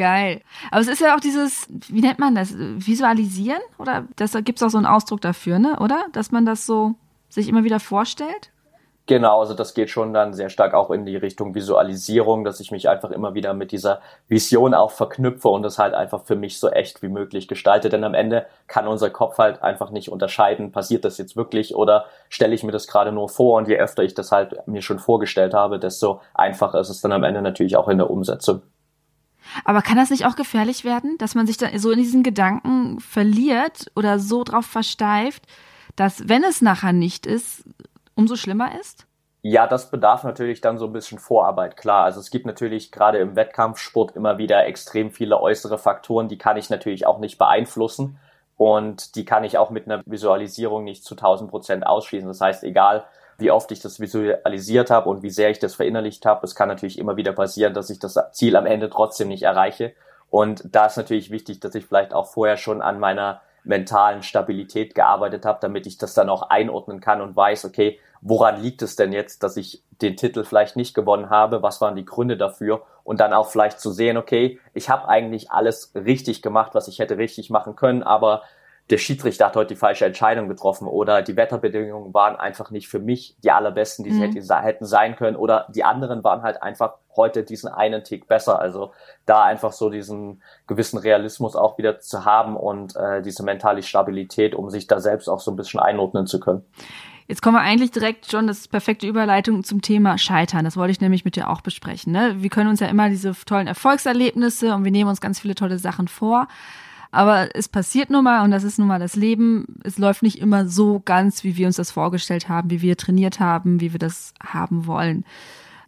Geil. Aber es ist ja auch dieses, wie nennt man das? Visualisieren? Oder das, da gibt es auch so einen Ausdruck dafür, ne? Oder? Dass man das so sich immer wieder vorstellt? Genau, also das geht schon dann sehr stark auch in die Richtung Visualisierung, dass ich mich einfach immer wieder mit dieser Vision auch verknüpfe und das halt einfach für mich so echt wie möglich gestalte. Denn am Ende kann unser Kopf halt einfach nicht unterscheiden, passiert das jetzt wirklich oder stelle ich mir das gerade nur vor und je öfter ich das halt mir schon vorgestellt habe, desto einfacher ist es dann am Ende natürlich auch in der Umsetzung. Aber kann das nicht auch gefährlich werden, dass man sich da so in diesen Gedanken verliert oder so drauf versteift, dass wenn es nachher nicht ist, umso schlimmer ist? Ja, das bedarf natürlich dann so ein bisschen Vorarbeit, klar. Also es gibt natürlich gerade im Wettkampfsport immer wieder extrem viele äußere Faktoren, die kann ich natürlich auch nicht beeinflussen und die kann ich auch mit einer Visualisierung nicht zu 1000 Prozent ausschließen. Das heißt, egal wie oft ich das visualisiert habe und wie sehr ich das verinnerlicht habe. Es kann natürlich immer wieder passieren, dass ich das Ziel am Ende trotzdem nicht erreiche. Und da ist natürlich wichtig, dass ich vielleicht auch vorher schon an meiner mentalen Stabilität gearbeitet habe, damit ich das dann auch einordnen kann und weiß, okay, woran liegt es denn jetzt, dass ich den Titel vielleicht nicht gewonnen habe? Was waren die Gründe dafür? Und dann auch vielleicht zu sehen, okay, ich habe eigentlich alles richtig gemacht, was ich hätte richtig machen können, aber der Schiedsrichter hat heute die falsche Entscheidung getroffen oder die Wetterbedingungen waren einfach nicht für mich die allerbesten, die mhm. sie hätten sein können oder die anderen waren halt einfach heute diesen einen Tick besser. Also da einfach so diesen gewissen Realismus auch wieder zu haben und äh, diese mentale Stabilität, um sich da selbst auch so ein bisschen einordnen zu können. Jetzt kommen wir eigentlich direkt schon das perfekte Überleitung zum Thema Scheitern. Das wollte ich nämlich mit dir auch besprechen. Ne? Wir können uns ja immer diese tollen Erfolgserlebnisse und wir nehmen uns ganz viele tolle Sachen vor. Aber es passiert nun mal und das ist nun mal das Leben. Es läuft nicht immer so ganz, wie wir uns das vorgestellt haben, wie wir trainiert haben, wie wir das haben wollen.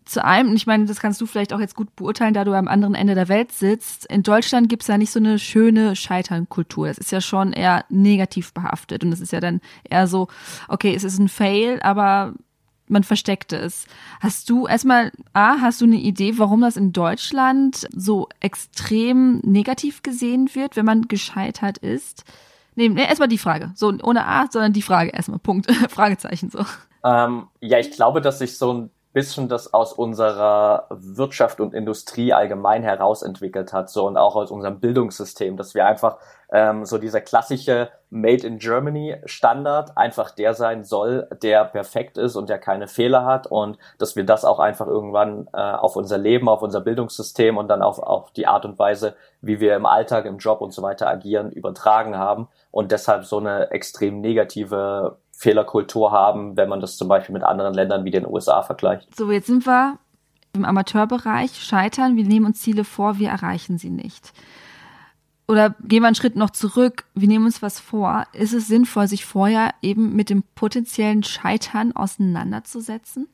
Zu einem, ich meine, das kannst du vielleicht auch jetzt gut beurteilen, da du am anderen Ende der Welt sitzt. In Deutschland gibt's ja nicht so eine schöne Scheiternkultur. Das ist ja schon eher negativ behaftet. Und das ist ja dann eher so, okay, es ist ein Fail, aber man versteckte es. Hast du erstmal, A, hast du eine Idee, warum das in Deutschland so extrem negativ gesehen wird, wenn man gescheitert ist? Nee, nee erstmal die Frage. So, ohne A, sondern die Frage erstmal. Punkt. Fragezeichen so. Ähm, ja, ich glaube, dass sich so ein bisschen das aus unserer Wirtschaft und Industrie allgemein herausentwickelt hat, so und auch aus unserem Bildungssystem, dass wir einfach ähm, so dieser klassische Made in Germany Standard einfach der sein soll, der perfekt ist und der keine Fehler hat und dass wir das auch einfach irgendwann äh, auf unser Leben, auf unser Bildungssystem und dann auf, auf die Art und Weise, wie wir im Alltag, im Job und so weiter agieren, übertragen haben und deshalb so eine extrem negative Fehlerkultur haben, wenn man das zum Beispiel mit anderen Ländern wie den USA vergleicht. So, jetzt sind wir im Amateurbereich, scheitern, wir nehmen uns Ziele vor, wir erreichen sie nicht. Oder gehen wir einen Schritt noch zurück, wir nehmen uns was vor. Ist es sinnvoll, sich vorher eben mit dem potenziellen Scheitern auseinanderzusetzen?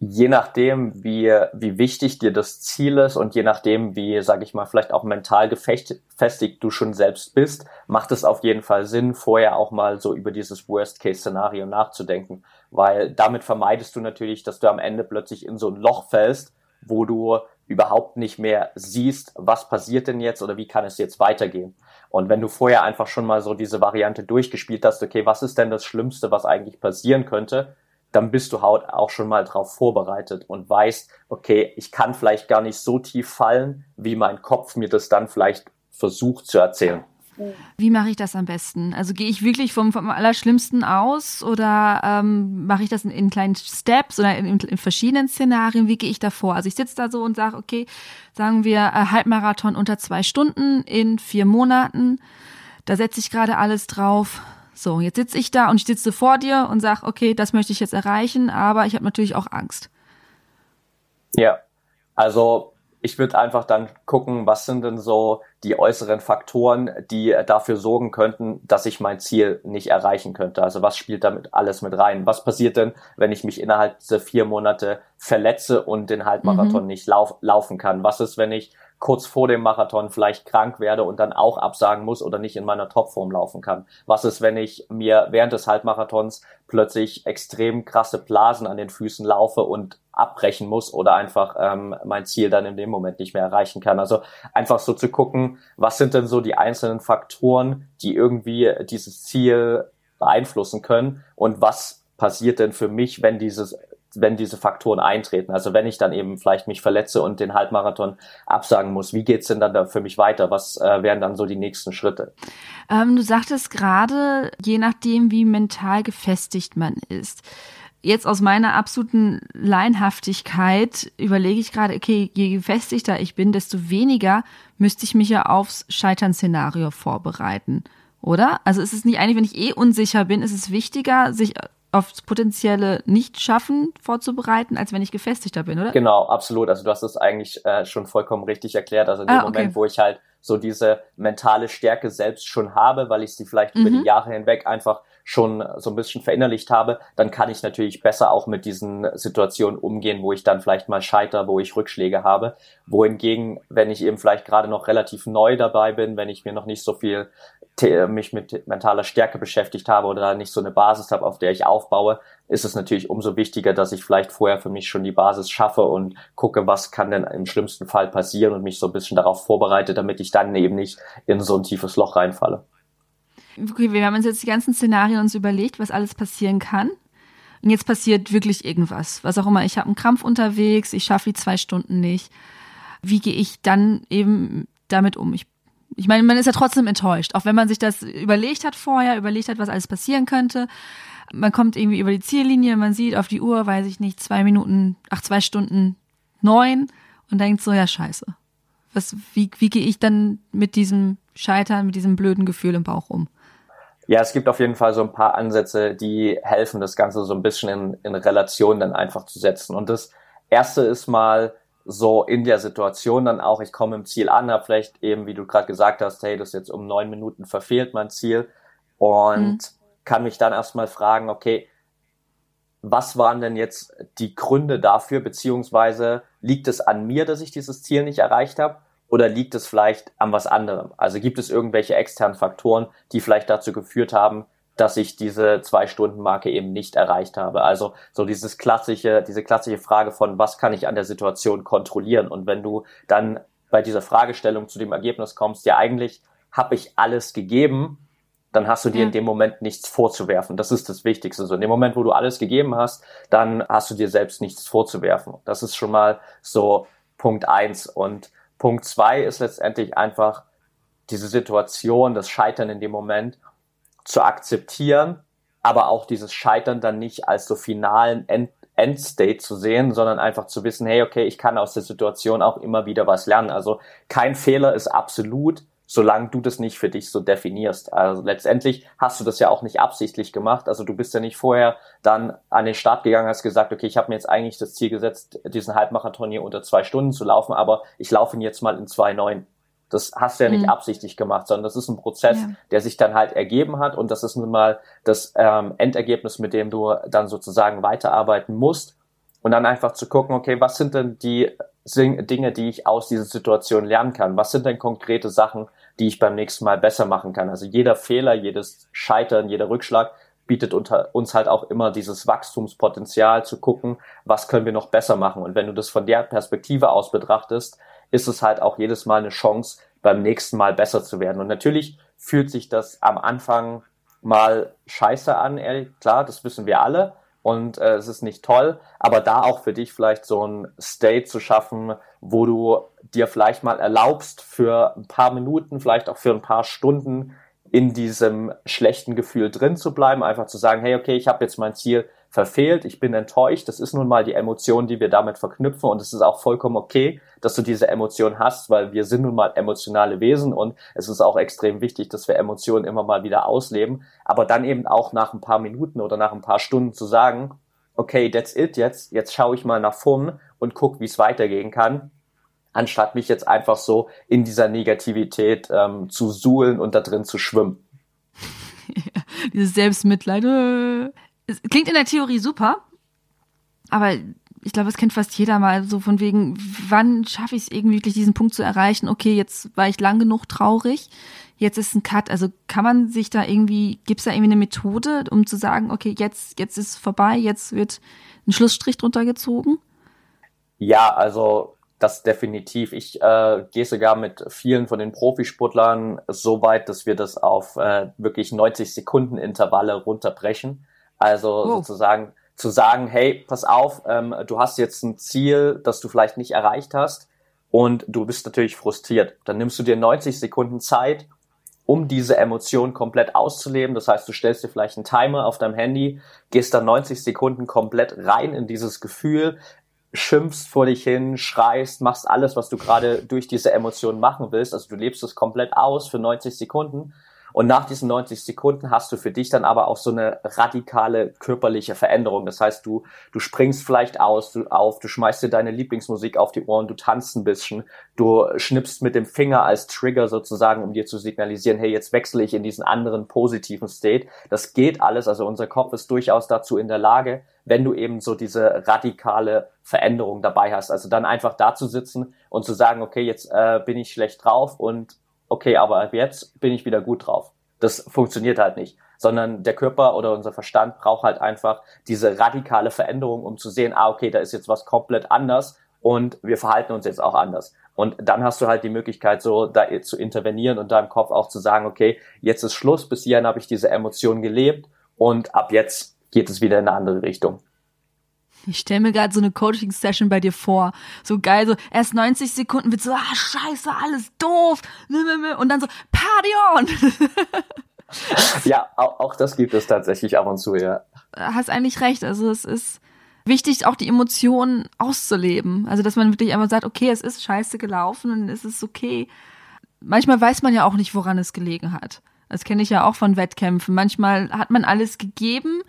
je nachdem, wie, wie wichtig dir das Ziel ist und je nachdem, wie, sage ich mal, vielleicht auch mental gefestigt du schon selbst bist, macht es auf jeden Fall Sinn, vorher auch mal so über dieses Worst-Case-Szenario nachzudenken, weil damit vermeidest du natürlich, dass du am Ende plötzlich in so ein Loch fällst, wo du überhaupt nicht mehr siehst, was passiert denn jetzt oder wie kann es jetzt weitergehen. Und wenn du vorher einfach schon mal so diese Variante durchgespielt hast, okay, was ist denn das Schlimmste, was eigentlich passieren könnte, dann bist du halt auch schon mal drauf vorbereitet und weißt, okay, ich kann vielleicht gar nicht so tief fallen, wie mein Kopf mir das dann vielleicht versucht zu erzählen. Wie mache ich das am besten? Also gehe ich wirklich vom, vom Allerschlimmsten aus oder ähm, mache ich das in, in, kleinen Steps oder in, in, verschiedenen Szenarien? Wie gehe ich da vor? Also ich sitze da so und sage, okay, sagen wir äh, Halbmarathon unter zwei Stunden in vier Monaten. Da setze ich gerade alles drauf. So, jetzt sitze ich da und ich sitze vor dir und sage, okay, das möchte ich jetzt erreichen, aber ich habe natürlich auch Angst. Ja, also ich würde einfach dann gucken, was sind denn so die äußeren Faktoren, die dafür sorgen könnten, dass ich mein Ziel nicht erreichen könnte. Also was spielt damit alles mit rein? Was passiert denn, wenn ich mich innerhalb dieser vier Monate verletze und den Halbmarathon mhm. nicht lauf laufen kann? Was ist, wenn ich kurz vor dem Marathon vielleicht krank werde und dann auch absagen muss oder nicht in meiner Topform laufen kann? Was ist, wenn ich mir während des Halbmarathons plötzlich extrem krasse Blasen an den Füßen laufe und abbrechen muss oder einfach ähm, mein Ziel dann in dem Moment nicht mehr erreichen kann? Also einfach so zu gucken, was sind denn so die einzelnen Faktoren, die irgendwie dieses Ziel beeinflussen können und was passiert denn für mich, wenn dieses wenn diese Faktoren eintreten. Also wenn ich dann eben vielleicht mich verletze und den Halbmarathon absagen muss, wie geht's denn dann da für mich weiter? Was äh, wären dann so die nächsten Schritte? Ähm, du sagtest gerade, je nachdem, wie mental gefestigt man ist. Jetzt aus meiner absoluten Leinhaftigkeit überlege ich gerade, okay, je gefestigter ich bin, desto weniger müsste ich mich ja aufs Scheitern-Szenario vorbereiten oder? Also ist es nicht eigentlich, wenn ich eh unsicher bin, ist es wichtiger, sich aufs potenzielle Nicht-Schaffen vorzubereiten, als wenn ich gefestigter bin, oder? Genau, absolut. Also du hast es eigentlich äh, schon vollkommen richtig erklärt. Also in dem ah, okay. Moment, wo ich halt so diese mentale Stärke selbst schon habe, weil ich sie vielleicht mhm. über die. Jahre hinweg einfach schon so ein bisschen verinnerlicht habe, dann kann ich natürlich besser auch mit diesen Situationen umgehen, wo ich dann vielleicht mal scheiter, wo ich Rückschläge habe. Wohingegen, wenn ich eben vielleicht gerade noch relativ neu dabei bin, wenn ich mir noch nicht so viel mich mit mentaler Stärke beschäftigt habe oder nicht so eine Basis habe, auf der ich aufbaue, ist es natürlich umso wichtiger, dass ich vielleicht vorher für mich schon die Basis schaffe und gucke, was kann denn im schlimmsten Fall passieren und mich so ein bisschen darauf vorbereite, damit ich dann eben nicht in so ein tiefes Loch reinfalle. Okay, wir haben uns jetzt die ganzen Szenarien uns überlegt, was alles passieren kann. Und jetzt passiert wirklich irgendwas. Was auch immer. Ich habe einen Krampf unterwegs, ich schaffe die zwei Stunden nicht. Wie gehe ich dann eben damit um? Ich Ich meine, man ist ja trotzdem enttäuscht, auch wenn man sich das überlegt hat vorher, überlegt hat, was alles passieren könnte. Man kommt irgendwie über die Ziellinie, man sieht auf die Uhr, weiß ich nicht, zwei Minuten, ach, zwei Stunden neun und denkt so, ja, scheiße. Was, wie, wie gehe ich dann mit diesem Scheitern, mit diesem blöden Gefühl im Bauch um? Ja, es gibt auf jeden Fall so ein paar Ansätze, die helfen, das Ganze so ein bisschen in, in Relation dann einfach zu setzen. Und das erste ist mal so in der Situation dann auch, ich komme im Ziel an, habe vielleicht eben, wie du gerade gesagt hast, hey, das ist jetzt um neun Minuten verfehlt mein Ziel und mhm. kann mich dann erstmal fragen, okay, was waren denn jetzt die Gründe dafür, beziehungsweise liegt es an mir, dass ich dieses Ziel nicht erreicht habe? Oder liegt es vielleicht an was anderem? Also gibt es irgendwelche externen Faktoren, die vielleicht dazu geführt haben, dass ich diese zwei Stunden Marke eben nicht erreicht habe. Also so dieses klassische, diese klassische Frage von was kann ich an der Situation kontrollieren? Und wenn du dann bei dieser Fragestellung zu dem Ergebnis kommst, ja eigentlich habe ich alles gegeben, dann hast du dir in dem Moment nichts vorzuwerfen. Das ist das Wichtigste. So in dem Moment, wo du alles gegeben hast, dann hast du dir selbst nichts vorzuwerfen. Das ist schon mal so Punkt eins. Und Punkt zwei ist letztendlich einfach diese Situation, das Scheitern in dem Moment zu akzeptieren, aber auch dieses Scheitern dann nicht als so finalen End Endstate zu sehen, sondern einfach zu wissen, hey, okay, ich kann aus der Situation auch immer wieder was lernen. Also kein Fehler ist absolut, solange du das nicht für dich so definierst. Also letztendlich hast du das ja auch nicht absichtlich gemacht. Also du bist ja nicht vorher dann an den Start gegangen, hast gesagt, okay, ich habe mir jetzt eigentlich das Ziel gesetzt, diesen Halbmarathon hier unter zwei Stunden zu laufen, aber ich laufe ihn jetzt mal in zwei neun. Das hast du ja nicht mhm. absichtlich gemacht, sondern das ist ein Prozess, ja. der sich dann halt ergeben hat und das ist nun mal das ähm, Endergebnis, mit dem du dann sozusagen weiterarbeiten musst und dann einfach zu gucken, okay, was sind denn die Dinge, die ich aus dieser Situation lernen kann? Was sind denn konkrete Sachen, die ich beim nächsten Mal besser machen kann? Also jeder Fehler, jedes Scheitern, jeder Rückschlag bietet unter uns halt auch immer dieses Wachstumspotenzial zu gucken, was können wir noch besser machen. Und wenn du das von der Perspektive aus betrachtest, ist es halt auch jedes Mal eine Chance, beim nächsten Mal besser zu werden. Und natürlich fühlt sich das am Anfang mal scheiße an, ehrlich, klar, das wissen wir alle. Und äh, es ist nicht toll, aber da auch für dich vielleicht so ein State zu schaffen, wo du dir vielleicht mal erlaubst, für ein paar Minuten, vielleicht auch für ein paar Stunden in diesem schlechten Gefühl drin zu bleiben, einfach zu sagen, hey, okay, ich habe jetzt mein Ziel verfehlt, ich bin enttäuscht, das ist nun mal die Emotion, die wir damit verknüpfen. Und es ist auch vollkommen okay, dass du diese Emotion hast, weil wir sind nun mal emotionale Wesen. Und es ist auch extrem wichtig, dass wir Emotionen immer mal wieder ausleben, aber dann eben auch nach ein paar Minuten oder nach ein paar Stunden zu sagen, okay, that's it jetzt, jetzt schaue ich mal nach vorn und guck, wie es weitergehen kann, anstatt mich jetzt einfach so in dieser Negativität ähm, zu suhlen und da drin zu schwimmen. Ja, dieses Selbstmitleid. Äh, es klingt in der Theorie super, aber ich glaube, es kennt fast jeder mal so von wegen, wann schaffe ich es irgendwie wirklich diesen Punkt zu erreichen? Okay, jetzt war ich lang genug traurig, jetzt ist ein Cut. Also kann man sich da irgendwie, gibt es da irgendwie eine Methode, um zu sagen, okay, jetzt, jetzt ist vorbei, jetzt wird ein Schlussstrich drunter gezogen? Ja, also das definitiv. Ich äh, gehe sogar mit vielen von den Profisportlern so weit, dass wir das auf äh, wirklich 90 Sekunden Intervalle runterbrechen. Also oh. sozusagen zu sagen, hey, pass auf, ähm, du hast jetzt ein Ziel, das du vielleicht nicht erreicht hast und du bist natürlich frustriert. Dann nimmst du dir 90 Sekunden Zeit, um diese Emotion komplett auszuleben. Das heißt, du stellst dir vielleicht einen Timer auf deinem Handy, gehst dann 90 Sekunden komplett rein in dieses Gefühl, schimpfst vor dich hin, schreist, machst alles, was du gerade durch diese Emotion machen willst. Also du lebst es komplett aus für 90 Sekunden und nach diesen 90 Sekunden hast du für dich dann aber auch so eine radikale körperliche Veränderung. Das heißt, du, du springst vielleicht aus, du, auf, du schmeißt dir deine Lieblingsmusik auf die Ohren, du tanzt ein bisschen, du schnippst mit dem Finger als Trigger sozusagen, um dir zu signalisieren, hey, jetzt wechsle ich in diesen anderen positiven State. Das geht alles. Also unser Kopf ist durchaus dazu in der Lage, wenn du eben so diese radikale Veränderung dabei hast. Also dann einfach da zu sitzen und zu sagen, okay, jetzt äh, bin ich schlecht drauf und okay, aber ab jetzt bin ich wieder gut drauf. Das funktioniert halt nicht, sondern der Körper oder unser Verstand braucht halt einfach diese radikale Veränderung, um zu sehen, ah, okay, da ist jetzt was komplett anders und wir verhalten uns jetzt auch anders. Und dann hast du halt die Möglichkeit, so da zu intervenieren und da im Kopf auch zu sagen, okay, jetzt ist Schluss, bis hierhin habe ich diese Emotion gelebt und ab jetzt geht es wieder in eine andere Richtung. Ich stelle mir gerade so eine Coaching-Session bei dir vor. So geil, so erst 90 Sekunden wird so, ah, scheiße, alles doof. Und dann so, Party on! ja, auch, auch das gibt es tatsächlich ab und zu, ja. Hast eigentlich recht. Also es ist wichtig, auch die Emotionen auszuleben. Also dass man wirklich einfach sagt, okay, es ist scheiße gelaufen und es ist okay. Manchmal weiß man ja auch nicht, woran es gelegen hat. Das kenne ich ja auch von Wettkämpfen. Manchmal hat man alles gegeben.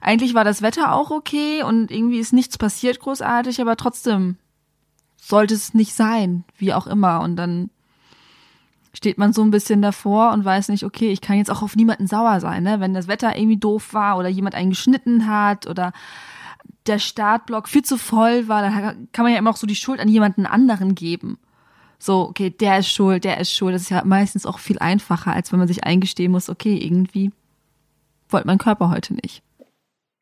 Eigentlich war das Wetter auch okay und irgendwie ist nichts passiert großartig, aber trotzdem sollte es nicht sein, wie auch immer. Und dann steht man so ein bisschen davor und weiß nicht, okay, ich kann jetzt auch auf niemanden sauer sein, ne? Wenn das Wetter irgendwie doof war oder jemand einen geschnitten hat oder der Startblock viel zu voll war, dann kann man ja immer auch so die Schuld an jemanden anderen geben so, okay, der ist schuld, der ist schuld. Das ist ja meistens auch viel einfacher, als wenn man sich eingestehen muss, okay, irgendwie wollte mein Körper heute nicht.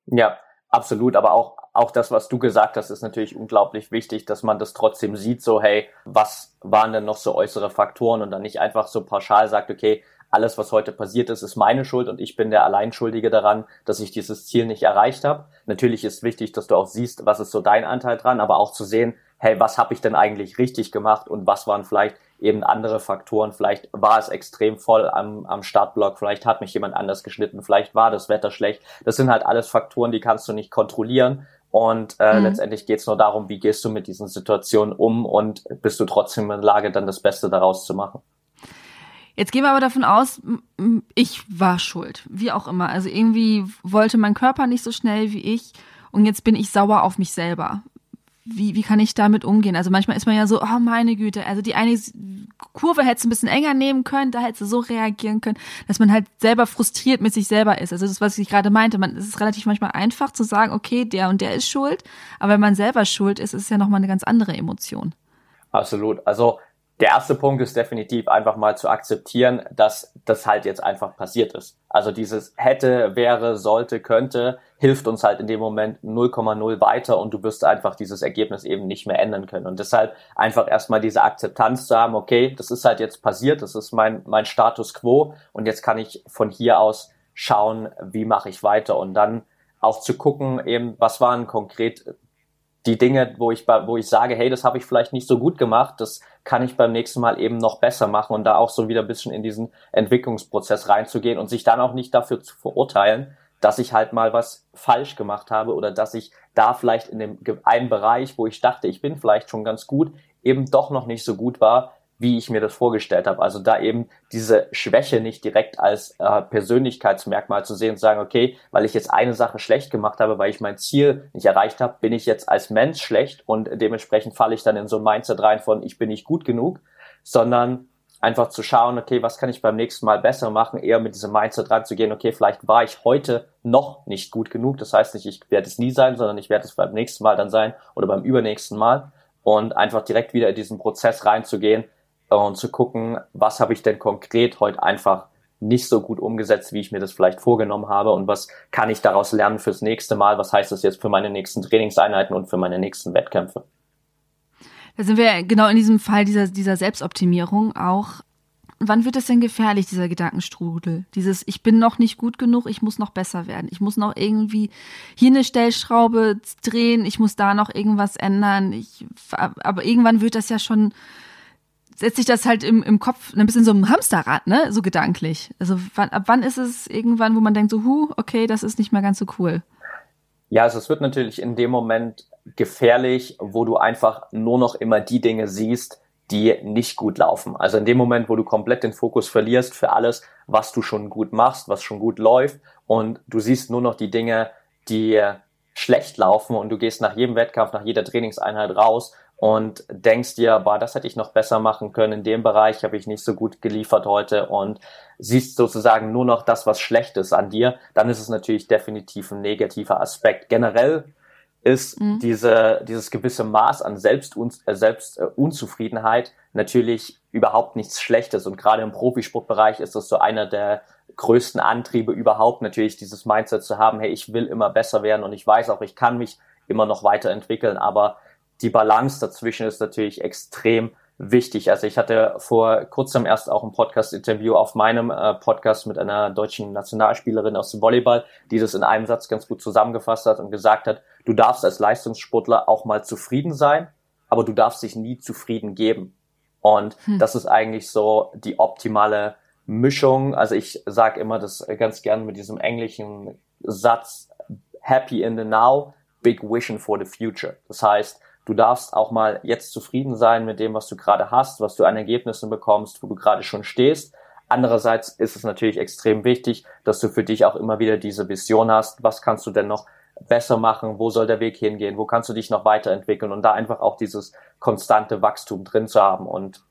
Ja, absolut. Aber auch, auch das, was du gesagt hast, ist natürlich unglaublich wichtig, dass man das trotzdem sieht, so, hey, was waren denn noch so äußere Faktoren und dann nicht einfach so pauschal sagt, okay, alles, was heute passiert ist, ist meine Schuld und ich bin der Alleinschuldige daran, dass ich dieses Ziel nicht erreicht habe. Natürlich ist wichtig, dass du auch siehst, was ist so dein Anteil dran, aber auch zu sehen, hey, was habe ich denn eigentlich richtig gemacht und was waren vielleicht eben andere Faktoren. Vielleicht war es extrem voll am, am Startblock, vielleicht hat mich jemand anders geschnitten, vielleicht war das Wetter schlecht. Das sind halt alles Faktoren, die kannst du nicht kontrollieren. Und äh, mhm. letztendlich geht es nur darum, wie gehst du mit diesen Situationen um und bist du trotzdem in der Lage, dann das Beste daraus zu machen. Jetzt gehen wir aber davon aus, ich war schuld, wie auch immer. Also irgendwie wollte mein Körper nicht so schnell wie ich und jetzt bin ich sauer auf mich selber wie, wie kann ich damit umgehen? Also manchmal ist man ja so, oh meine Güte, also die eine Kurve hättest du ein bisschen enger nehmen können, da hättest du so reagieren können, dass man halt selber frustriert mit sich selber ist. Also das was ich gerade meinte. Man, es ist relativ manchmal einfach zu sagen, okay, der und der ist schuld, aber wenn man selber schuld ist, ist es ja nochmal eine ganz andere Emotion. Absolut. Also der erste Punkt ist definitiv einfach mal zu akzeptieren, dass das halt jetzt einfach passiert ist. Also dieses hätte, wäre, sollte, könnte hilft uns halt in dem Moment 0,0 weiter und du wirst einfach dieses Ergebnis eben nicht mehr ändern können. Und deshalb einfach erstmal diese Akzeptanz zu haben, okay, das ist halt jetzt passiert, das ist mein, mein Status quo und jetzt kann ich von hier aus schauen, wie mache ich weiter und dann auch zu gucken, eben, was waren konkret die Dinge, wo ich, wo ich sage, hey, das habe ich vielleicht nicht so gut gemacht, das kann ich beim nächsten Mal eben noch besser machen und da auch so wieder ein bisschen in diesen Entwicklungsprozess reinzugehen und sich dann auch nicht dafür zu verurteilen, dass ich halt mal was falsch gemacht habe oder dass ich da vielleicht in dem einen Bereich, wo ich dachte, ich bin vielleicht schon ganz gut, eben doch noch nicht so gut war, wie ich mir das vorgestellt habe. Also da eben diese Schwäche nicht direkt als äh, Persönlichkeitsmerkmal zu sehen und sagen, okay, weil ich jetzt eine Sache schlecht gemacht habe, weil ich mein Ziel nicht erreicht habe, bin ich jetzt als Mensch schlecht und dementsprechend falle ich dann in so ein Mindset rein von, ich bin nicht gut genug, sondern einfach zu schauen, okay, was kann ich beim nächsten Mal besser machen, eher mit diesem Mindset ranzugehen, okay, vielleicht war ich heute noch nicht gut genug, das heißt nicht, ich werde es nie sein, sondern ich werde es beim nächsten Mal dann sein oder beim übernächsten Mal und einfach direkt wieder in diesen Prozess reinzugehen, und zu gucken, was habe ich denn konkret heute einfach nicht so gut umgesetzt, wie ich mir das vielleicht vorgenommen habe und was kann ich daraus lernen fürs nächste Mal, was heißt das jetzt für meine nächsten Trainingseinheiten und für meine nächsten Wettkämpfe. Da sind wir genau in diesem Fall dieser, dieser Selbstoptimierung auch. Wann wird es denn gefährlich, dieser Gedankenstrudel? Dieses, ich bin noch nicht gut genug, ich muss noch besser werden. Ich muss noch irgendwie hier eine Stellschraube drehen, ich muss da noch irgendwas ändern. Ich, aber irgendwann wird das ja schon setzt sich das halt im, im Kopf ein bisschen so ein Hamsterrad, ne? So gedanklich. Also wann, ab wann ist es irgendwann, wo man denkt so, hu, okay, das ist nicht mehr ganz so cool? Ja, also es wird natürlich in dem Moment gefährlich, wo du einfach nur noch immer die Dinge siehst, die nicht gut laufen. Also in dem Moment, wo du komplett den Fokus verlierst für alles, was du schon gut machst, was schon gut läuft und du siehst nur noch die Dinge, die schlecht laufen und du gehst nach jedem Wettkampf, nach jeder Trainingseinheit raus und denkst dir, boah, das hätte ich noch besser machen können, in dem Bereich habe ich nicht so gut geliefert heute und siehst sozusagen nur noch das, was schlecht ist an dir, dann ist es natürlich definitiv ein negativer Aspekt. Generell ist mhm. diese, dieses gewisse Maß an Selbstun äh, Selbstunzufriedenheit äh, natürlich überhaupt nichts Schlechtes. Und gerade im Profisportbereich ist das so einer der größten Antriebe überhaupt, natürlich dieses Mindset zu haben, hey, ich will immer besser werden und ich weiß auch, ich kann mich immer noch weiterentwickeln, aber die Balance dazwischen ist natürlich extrem wichtig. Also ich hatte vor kurzem erst auch ein Podcast-Interview auf meinem äh, Podcast mit einer deutschen Nationalspielerin aus dem Volleyball, die das in einem Satz ganz gut zusammengefasst hat und gesagt hat, du darfst als Leistungssportler auch mal zufrieden sein, aber du darfst dich nie zufrieden geben. Und hm. das ist eigentlich so die optimale Mischung. Also ich sage immer das ganz gern mit diesem englischen Satz, happy in the now, big vision for the future. Das heißt, du darfst auch mal jetzt zufrieden sein mit dem, was du gerade hast, was du an Ergebnissen bekommst, wo du gerade schon stehst. Andererseits ist es natürlich extrem wichtig, dass du für dich auch immer wieder diese Vision hast, was kannst du denn noch besser machen, wo soll der Weg hingehen, wo kannst du dich noch weiterentwickeln und da einfach auch dieses konstante Wachstum drin zu haben. Und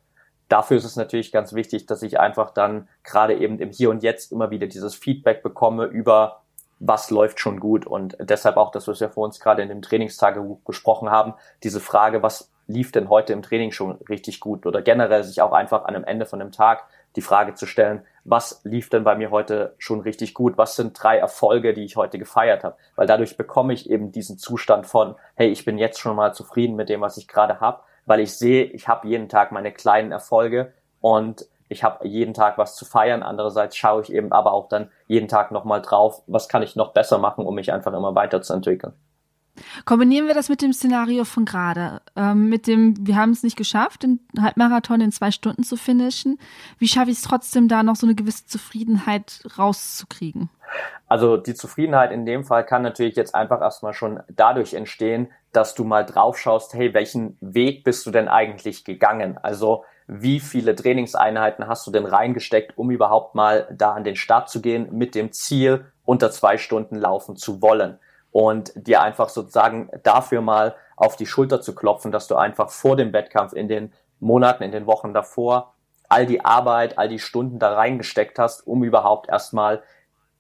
dafür ist es natürlich ganz wichtig, dass ich einfach dann gerade eben im Hier und Jetzt immer wieder dieses Feedback bekomme über was läuft schon gut und deshalb auch das, was wir vor uns gerade in dem Trainingstagebuch besprochen haben, diese Frage, was lief denn heute im Training schon richtig gut oder generell sich auch einfach an einem Ende von einem Tag die Frage zu stellen, was lief denn bei mir heute schon richtig gut? Was sind drei Erfolge, die ich heute gefeiert habe? Weil dadurch bekomme ich eben diesen Zustand von, hey, ich bin jetzt schon mal zufrieden mit dem, was ich gerade habe, weil ich sehe, ich habe jeden Tag meine kleinen Erfolge und ich habe jeden Tag was zu feiern. Andererseits schaue ich eben aber auch dann jeden Tag nochmal drauf, was kann ich noch besser machen, um mich einfach immer weiterzuentwickeln. Kombinieren wir das mit dem Szenario von gerade, ähm, mit dem, wir haben es nicht geschafft, den Halbmarathon in zwei Stunden zu finishen. Wie schaffe ich es trotzdem, da noch so eine gewisse Zufriedenheit rauszukriegen? Also die Zufriedenheit in dem Fall kann natürlich jetzt einfach erstmal schon dadurch entstehen, dass du mal drauf schaust, hey, welchen Weg bist du denn eigentlich gegangen? Also wie viele Trainingseinheiten hast du denn reingesteckt, um überhaupt mal da an den Start zu gehen mit dem Ziel, unter zwei Stunden laufen zu wollen? Und dir einfach sozusagen dafür mal auf die Schulter zu klopfen, dass du einfach vor dem Wettkampf in den Monaten, in den Wochen davor all die Arbeit, all die Stunden da reingesteckt hast, um überhaupt erstmal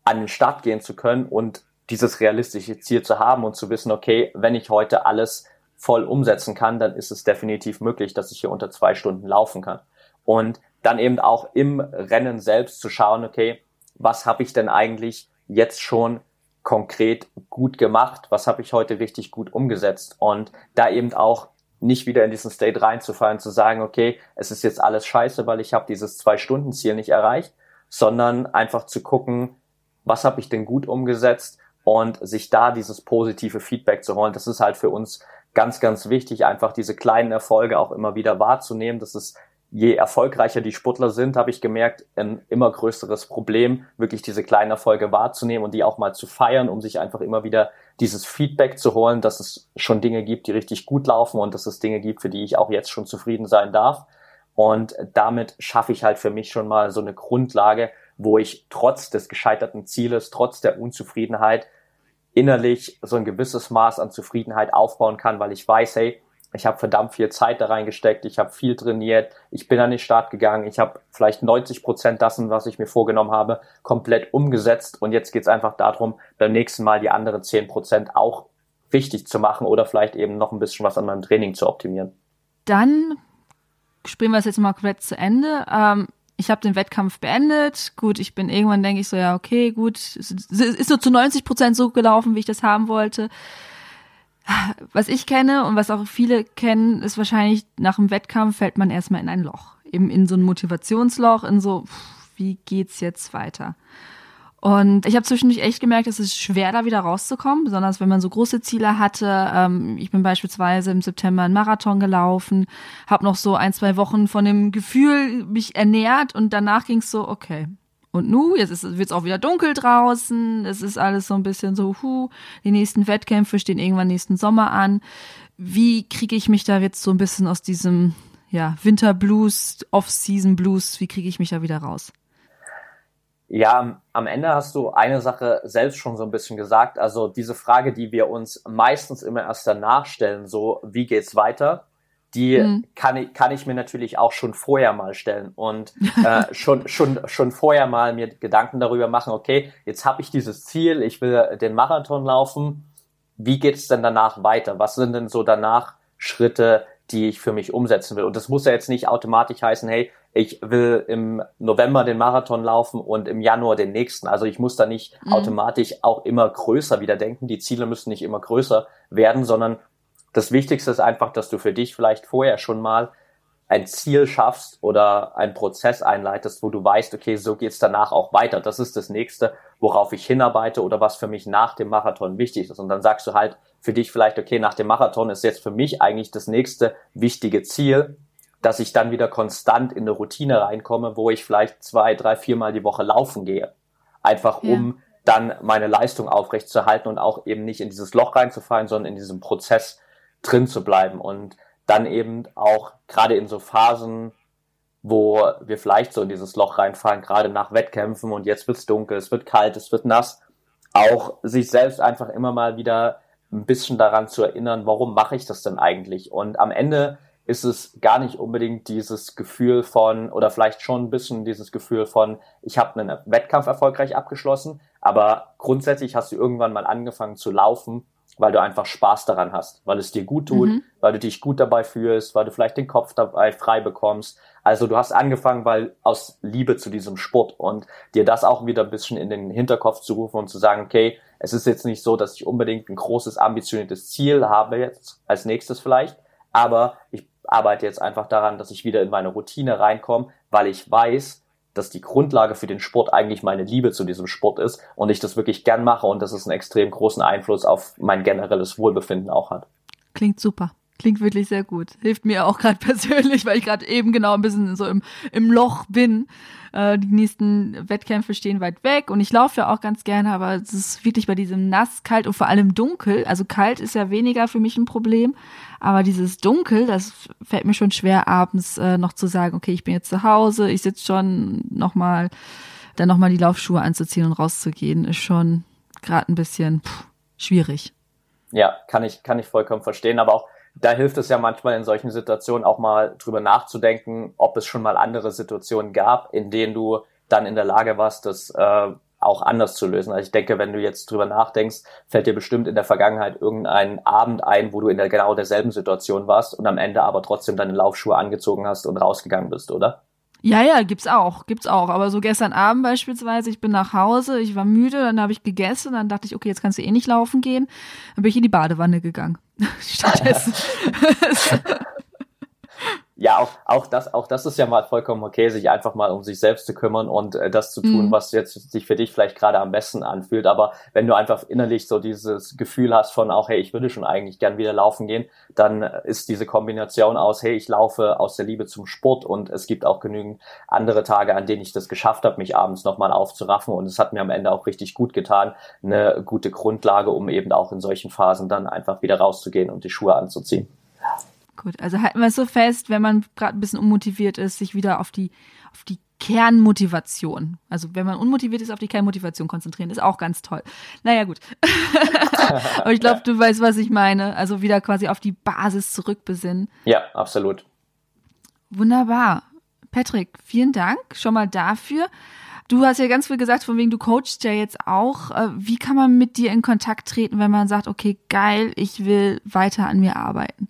an den Start gehen zu können und dieses realistische Ziel zu haben und zu wissen, okay, wenn ich heute alles voll umsetzen kann, dann ist es definitiv möglich, dass ich hier unter zwei Stunden laufen kann. Und dann eben auch im Rennen selbst zu schauen, okay, was habe ich denn eigentlich jetzt schon konkret gut gemacht? Was habe ich heute richtig gut umgesetzt? Und da eben auch nicht wieder in diesen State reinzufallen, zu sagen, okay, es ist jetzt alles scheiße, weil ich habe dieses Zwei-Stunden-Ziel nicht erreicht, sondern einfach zu gucken, was habe ich denn gut umgesetzt und sich da dieses positive Feedback zu holen. Das ist halt für uns ganz, ganz wichtig, einfach diese kleinen Erfolge auch immer wieder wahrzunehmen. Das ist, je erfolgreicher die Sportler sind, habe ich gemerkt, ein immer größeres Problem, wirklich diese kleinen Erfolge wahrzunehmen und die auch mal zu feiern, um sich einfach immer wieder dieses Feedback zu holen, dass es schon Dinge gibt, die richtig gut laufen und dass es Dinge gibt, für die ich auch jetzt schon zufrieden sein darf. Und damit schaffe ich halt für mich schon mal so eine Grundlage, wo ich trotz des gescheiterten Zieles, trotz der Unzufriedenheit innerlich so ein gewisses Maß an Zufriedenheit aufbauen kann, weil ich weiß, hey, ich habe verdammt viel Zeit da reingesteckt, ich habe viel trainiert, ich bin an den Start gegangen, ich habe vielleicht 90 Prozent dessen, was ich mir vorgenommen habe, komplett umgesetzt und jetzt geht's einfach darum, beim nächsten Mal die anderen 10 Prozent auch richtig zu machen oder vielleicht eben noch ein bisschen was an meinem Training zu optimieren. Dann springen wir es jetzt mal komplett zu Ende. Ähm, ich habe den Wettkampf beendet. Gut, ich bin irgendwann denke ich so, ja, okay, gut, es ist nur zu 90 Prozent so gelaufen, wie ich das haben wollte. Was ich kenne und was auch viele kennen, ist wahrscheinlich nach dem Wettkampf fällt man erstmal in ein Loch. Eben in so ein Motivationsloch, in so, wie geht's jetzt weiter? Und ich habe zwischendurch echt gemerkt, es ist schwer, da wieder rauszukommen, besonders wenn man so große Ziele hatte. Ähm, ich bin beispielsweise im September einen Marathon gelaufen, habe noch so ein, zwei Wochen von dem Gefühl mich ernährt und danach ging es so, okay. Und nu, jetzt wird es auch wieder dunkel draußen, es ist alles so ein bisschen so, hu, die nächsten Wettkämpfe stehen irgendwann nächsten Sommer an. Wie kriege ich mich da jetzt so ein bisschen aus diesem ja, Winterblues, Off-Season-Blues, wie kriege ich mich da wieder raus? Ja, am Ende hast du eine Sache selbst schon so ein bisschen gesagt. Also diese Frage, die wir uns meistens immer erst danach stellen, so wie geht's weiter, die mhm. kann, ich, kann ich mir natürlich auch schon vorher mal stellen und äh, schon, schon, schon vorher mal mir Gedanken darüber machen, okay, jetzt habe ich dieses Ziel, ich will den Marathon laufen, wie geht's denn danach weiter? Was sind denn so danach Schritte, die ich für mich umsetzen will? Und das muss ja jetzt nicht automatisch heißen, hey, ich will im November den Marathon laufen und im Januar den nächsten. Also ich muss da nicht mhm. automatisch auch immer größer wieder denken. Die Ziele müssen nicht immer größer werden, sondern das Wichtigste ist einfach, dass du für dich vielleicht vorher schon mal ein Ziel schaffst oder einen Prozess einleitest, wo du weißt, okay, so geht's danach auch weiter. Das ist das nächste, worauf ich hinarbeite oder was für mich nach dem Marathon wichtig ist. Und dann sagst du halt für dich vielleicht, okay, nach dem Marathon ist jetzt für mich eigentlich das nächste wichtige Ziel, dass ich dann wieder konstant in eine Routine reinkomme, wo ich vielleicht zwei, drei, viermal die Woche laufen gehe. Einfach ja. um dann meine Leistung aufrechtzuerhalten und auch eben nicht in dieses Loch reinzufallen, sondern in diesem Prozess drin zu bleiben und dann eben auch gerade in so Phasen, wo wir vielleicht so in dieses Loch reinfallen, gerade nach Wettkämpfen und jetzt wird's dunkel, es wird kalt, es wird nass, auch sich selbst einfach immer mal wieder ein bisschen daran zu erinnern, warum mache ich das denn eigentlich? Und am Ende ist es gar nicht unbedingt dieses Gefühl von, oder vielleicht schon ein bisschen dieses Gefühl von, ich habe einen Wettkampf erfolgreich abgeschlossen, aber grundsätzlich hast du irgendwann mal angefangen zu laufen, weil du einfach Spaß daran hast, weil es dir gut tut, mhm. weil du dich gut dabei fühlst, weil du vielleicht den Kopf dabei frei bekommst. Also du hast angefangen, weil aus Liebe zu diesem Sport und dir das auch wieder ein bisschen in den Hinterkopf zu rufen und zu sagen, okay, es ist jetzt nicht so, dass ich unbedingt ein großes, ambitioniertes Ziel habe jetzt als nächstes vielleicht, aber ich arbeite jetzt einfach daran, dass ich wieder in meine Routine reinkomme, weil ich weiß, dass die Grundlage für den Sport eigentlich meine Liebe zu diesem Sport ist und ich das wirklich gern mache und dass es einen extrem großen Einfluss auf mein generelles Wohlbefinden auch hat. Klingt super. Klingt wirklich sehr gut. Hilft mir auch gerade persönlich, weil ich gerade eben genau ein bisschen so im, im Loch bin. Äh, die nächsten Wettkämpfe stehen weit weg und ich laufe ja auch ganz gerne, aber es ist wirklich bei diesem nass, kalt und vor allem dunkel. Also kalt ist ja weniger für mich ein Problem, aber dieses Dunkel, das fällt mir schon schwer, abends äh, noch zu sagen, okay, ich bin jetzt zu Hause, ich sitze schon nochmal, dann nochmal die Laufschuhe anzuziehen und rauszugehen, ist schon gerade ein bisschen pff, schwierig. Ja, kann ich, kann ich vollkommen verstehen, aber auch da hilft es ja manchmal in solchen Situationen auch mal drüber nachzudenken, ob es schon mal andere Situationen gab, in denen du dann in der Lage warst, das äh, auch anders zu lösen. Also ich denke, wenn du jetzt drüber nachdenkst, fällt dir bestimmt in der Vergangenheit irgendein Abend ein, wo du in der genau derselben Situation warst und am Ende aber trotzdem deine Laufschuhe angezogen hast und rausgegangen bist, oder? Ja, ja, gibt's auch, gibt's auch. Aber so gestern Abend beispielsweise, ich bin nach Hause, ich war müde, dann habe ich gegessen, dann dachte ich, okay, jetzt kannst du eh nicht laufen gehen. Dann bin ich in die Badewanne gegangen. Stattdessen. ja, auch, auch, das, auch das ist ja mal vollkommen okay, sich einfach mal um sich selbst zu kümmern und äh, das zu tun, mhm. was jetzt sich für dich vielleicht gerade am besten anfühlt. Aber wenn du einfach innerlich so dieses Gefühl hast von auch, hey, ich würde schon eigentlich gern wieder laufen gehen, dann ist diese Kombination aus, hey, ich laufe aus der Liebe zum Sport und es gibt auch genügend andere Tage, an denen ich das geschafft habe, mich abends nochmal aufzuraffen und es hat mir am Ende auch richtig gut getan, eine gute Grundlage, um eben auch in solchen Phasen dann einfach wieder rauszugehen und die Schuhe anzuziehen. Gut, also halten wir es so fest, wenn man gerade ein bisschen unmotiviert ist, sich wieder auf die, auf die Kernmotivation. Also wenn man unmotiviert ist, auf die Kernmotivation konzentrieren, ist auch ganz toll. Naja, gut. Aber ich glaube, du weißt, was ich meine. Also wieder quasi auf die Basis zurückbesinnen. Ja, absolut. Wunderbar. Patrick, vielen Dank schon mal dafür. Du hast ja ganz viel gesagt, von wegen du coachst ja jetzt auch. Äh, wie kann man mit dir in Kontakt treten, wenn man sagt, okay, geil, ich will weiter an mir arbeiten?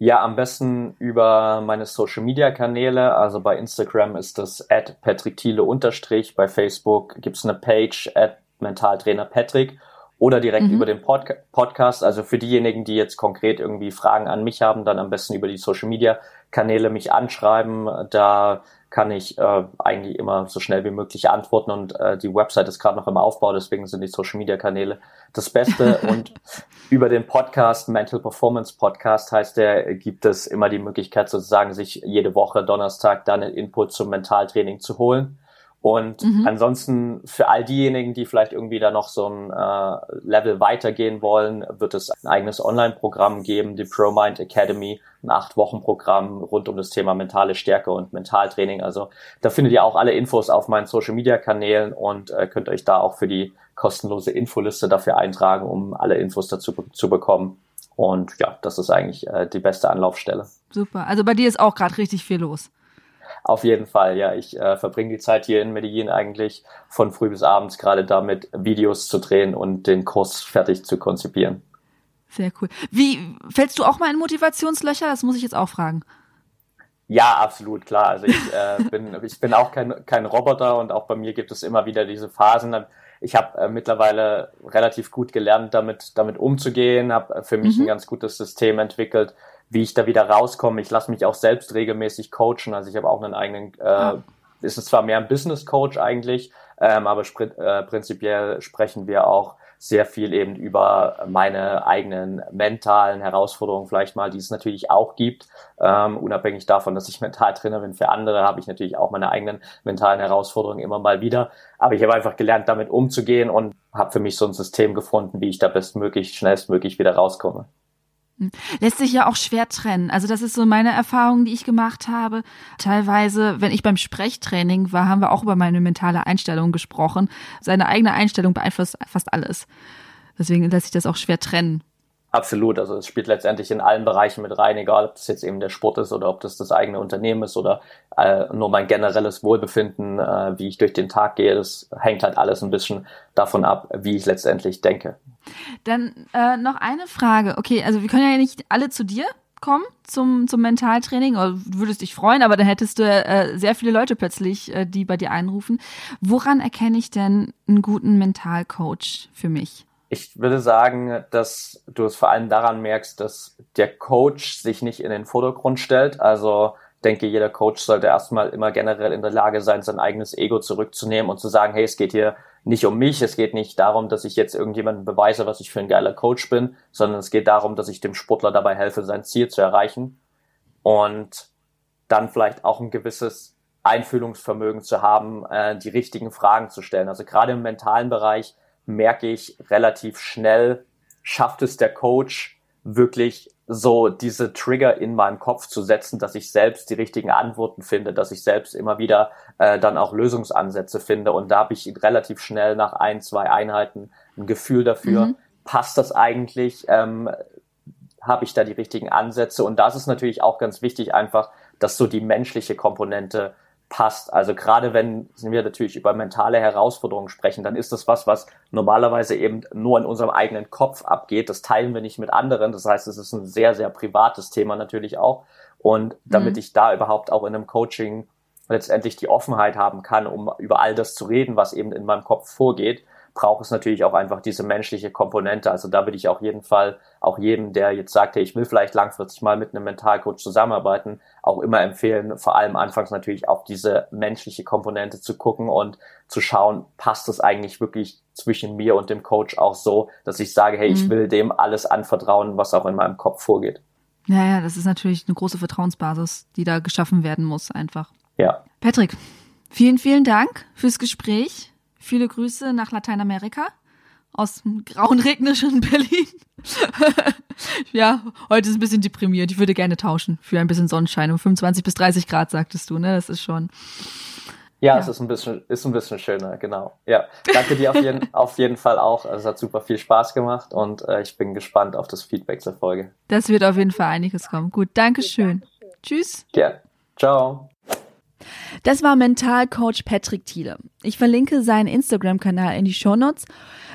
Ja, am besten über meine Social Media Kanäle. Also bei Instagram ist das at Patrick Thiele unterstrich. Bei Facebook gibt's eine Page at Mentaltrainer Patrick oder direkt mhm. über den Pod Podcast. Also für diejenigen, die jetzt konkret irgendwie Fragen an mich haben, dann am besten über die Social Media Kanäle mich anschreiben. Da kann ich äh, eigentlich immer so schnell wie möglich antworten und äh, die Website ist gerade noch im Aufbau, deswegen sind die Social Media Kanäle das Beste und über den Podcast Mental Performance Podcast heißt der gibt es immer die Möglichkeit sozusagen sich jede Woche Donnerstag dann einen Input zum Mentaltraining zu holen und mhm. ansonsten für all diejenigen, die vielleicht irgendwie da noch so ein äh, Level weitergehen wollen, wird es ein eigenes Online-Programm geben, die ProMind Academy, ein Acht-Wochen-Programm rund um das Thema mentale Stärke und Mentaltraining. Also da findet ihr auch alle Infos auf meinen Social-Media-Kanälen und äh, könnt euch da auch für die kostenlose Infoliste dafür eintragen, um alle Infos dazu zu bekommen. Und ja, das ist eigentlich äh, die beste Anlaufstelle. Super. Also bei dir ist auch gerade richtig viel los. Auf jeden Fall, ja. Ich äh, verbringe die Zeit hier in Medellin eigentlich von früh bis abends gerade damit, Videos zu drehen und den Kurs fertig zu konzipieren. Sehr cool. Wie fällst du auch mal in Motivationslöcher? Das muss ich jetzt auch fragen. Ja, absolut, klar. Also ich, äh, bin, ich bin auch kein, kein Roboter und auch bei mir gibt es immer wieder diese Phasen. Ich habe äh, mittlerweile relativ gut gelernt, damit, damit umzugehen, habe für mich mhm. ein ganz gutes System entwickelt, wie ich da wieder rauskomme. Ich lasse mich auch selbst regelmäßig coachen. Also ich habe auch einen eigenen, äh, ah. ist es zwar mehr ein Business Coach eigentlich, ähm, aber äh, prinzipiell sprechen wir auch sehr viel eben über meine eigenen mentalen Herausforderungen vielleicht mal, die es natürlich auch gibt. Ähm, unabhängig davon, dass ich Mentaltrainer bin für andere, habe ich natürlich auch meine eigenen mentalen Herausforderungen immer mal wieder. Aber ich habe einfach gelernt, damit umzugehen und habe für mich so ein System gefunden, wie ich da bestmöglich, schnellstmöglich wieder rauskomme. Lässt sich ja auch schwer trennen. Also das ist so meine Erfahrung, die ich gemacht habe. Teilweise, wenn ich beim Sprechtraining war, haben wir auch über meine mentale Einstellung gesprochen. Seine eigene Einstellung beeinflusst fast alles. Deswegen lässt sich das auch schwer trennen. Absolut, also es spielt letztendlich in allen Bereichen mit rein, egal ob das jetzt eben der Sport ist oder ob das das eigene Unternehmen ist oder äh, nur mein generelles Wohlbefinden, äh, wie ich durch den Tag gehe, das hängt halt alles ein bisschen davon ab, wie ich letztendlich denke. Dann äh, noch eine Frage, okay, also wir können ja nicht alle zu dir kommen zum, zum Mentaltraining, oder du würdest dich freuen, aber dann hättest du äh, sehr viele Leute plötzlich, äh, die bei dir einrufen. Woran erkenne ich denn einen guten Mentalcoach für mich? Ich würde sagen, dass du es vor allem daran merkst, dass der Coach sich nicht in den Vordergrund stellt. Also denke, jeder Coach sollte erstmal immer generell in der Lage sein, sein eigenes Ego zurückzunehmen und zu sagen, hey, es geht hier nicht um mich, es geht nicht darum, dass ich jetzt irgendjemandem beweise, was ich für ein geiler Coach bin, sondern es geht darum, dass ich dem Sportler dabei helfe, sein Ziel zu erreichen und dann vielleicht auch ein gewisses Einfühlungsvermögen zu haben, äh, die richtigen Fragen zu stellen. Also gerade im mentalen Bereich merke ich relativ schnell, schafft es der Coach wirklich so diese Trigger in meinem Kopf zu setzen, dass ich selbst die richtigen Antworten finde, dass ich selbst immer wieder äh, dann auch Lösungsansätze finde. Und da habe ich relativ schnell nach ein, zwei Einheiten ein Gefühl dafür, mhm. passt das eigentlich, ähm, habe ich da die richtigen Ansätze. Und das ist natürlich auch ganz wichtig, einfach, dass so die menschliche Komponente passt. Also gerade wenn wir natürlich über mentale Herausforderungen sprechen, dann ist das was, was normalerweise eben nur in unserem eigenen Kopf abgeht. Das teilen wir nicht mit anderen. Das heißt, es ist ein sehr, sehr privates Thema natürlich auch. Und damit mhm. ich da überhaupt auch in einem Coaching letztendlich die Offenheit haben kann, um über all das zu reden, was eben in meinem Kopf vorgeht, braucht es natürlich auch einfach diese menschliche Komponente. Also da würde ich auf jeden Fall auch jedem, der jetzt sagt, hey, ich will vielleicht langfristig mal mit einem Mentalcoach zusammenarbeiten, auch immer empfehlen, vor allem anfangs natürlich auf diese menschliche Komponente zu gucken und zu schauen, passt es eigentlich wirklich zwischen mir und dem Coach auch so, dass ich sage, hey, mhm. ich will dem alles anvertrauen, was auch in meinem Kopf vorgeht. Ja, ja, das ist natürlich eine große Vertrauensbasis, die da geschaffen werden muss, einfach. Ja. Patrick, vielen, vielen Dank fürs Gespräch. Viele Grüße nach Lateinamerika aus dem grauen, regnischen Berlin. ja, heute ist ein bisschen deprimiert. Ich würde gerne tauschen für ein bisschen Sonnenschein. Um 25 bis 30 Grad, sagtest du, ne? Das ist schon. Ja, ja, es ist ein bisschen, ist ein bisschen schöner, genau. Ja, danke dir auf jeden, auf jeden Fall auch. Also es hat super viel Spaß gemacht und äh, ich bin gespannt auf das Feedback zur Folge. Das wird auf jeden Fall einiges kommen. Gut, Dankeschön. Tschüss. Ja, ciao. Das war Mentalcoach Patrick Thiele. Ich verlinke seinen Instagram-Kanal in die Shownotes.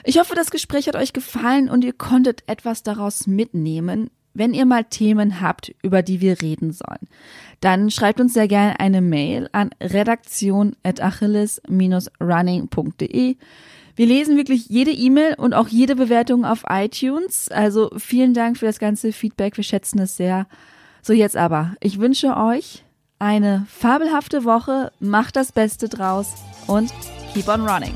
Ich hoffe, das Gespräch hat euch gefallen und ihr konntet etwas daraus mitnehmen. Wenn ihr mal Themen habt, über die wir reden sollen, dann schreibt uns sehr gerne eine Mail an redaktion.achilles-running.de. Wir lesen wirklich jede E-Mail und auch jede Bewertung auf iTunes. Also vielen Dank für das ganze Feedback. Wir schätzen es sehr. So jetzt aber. Ich wünsche euch eine fabelhafte Woche, macht das Beste draus und keep on running.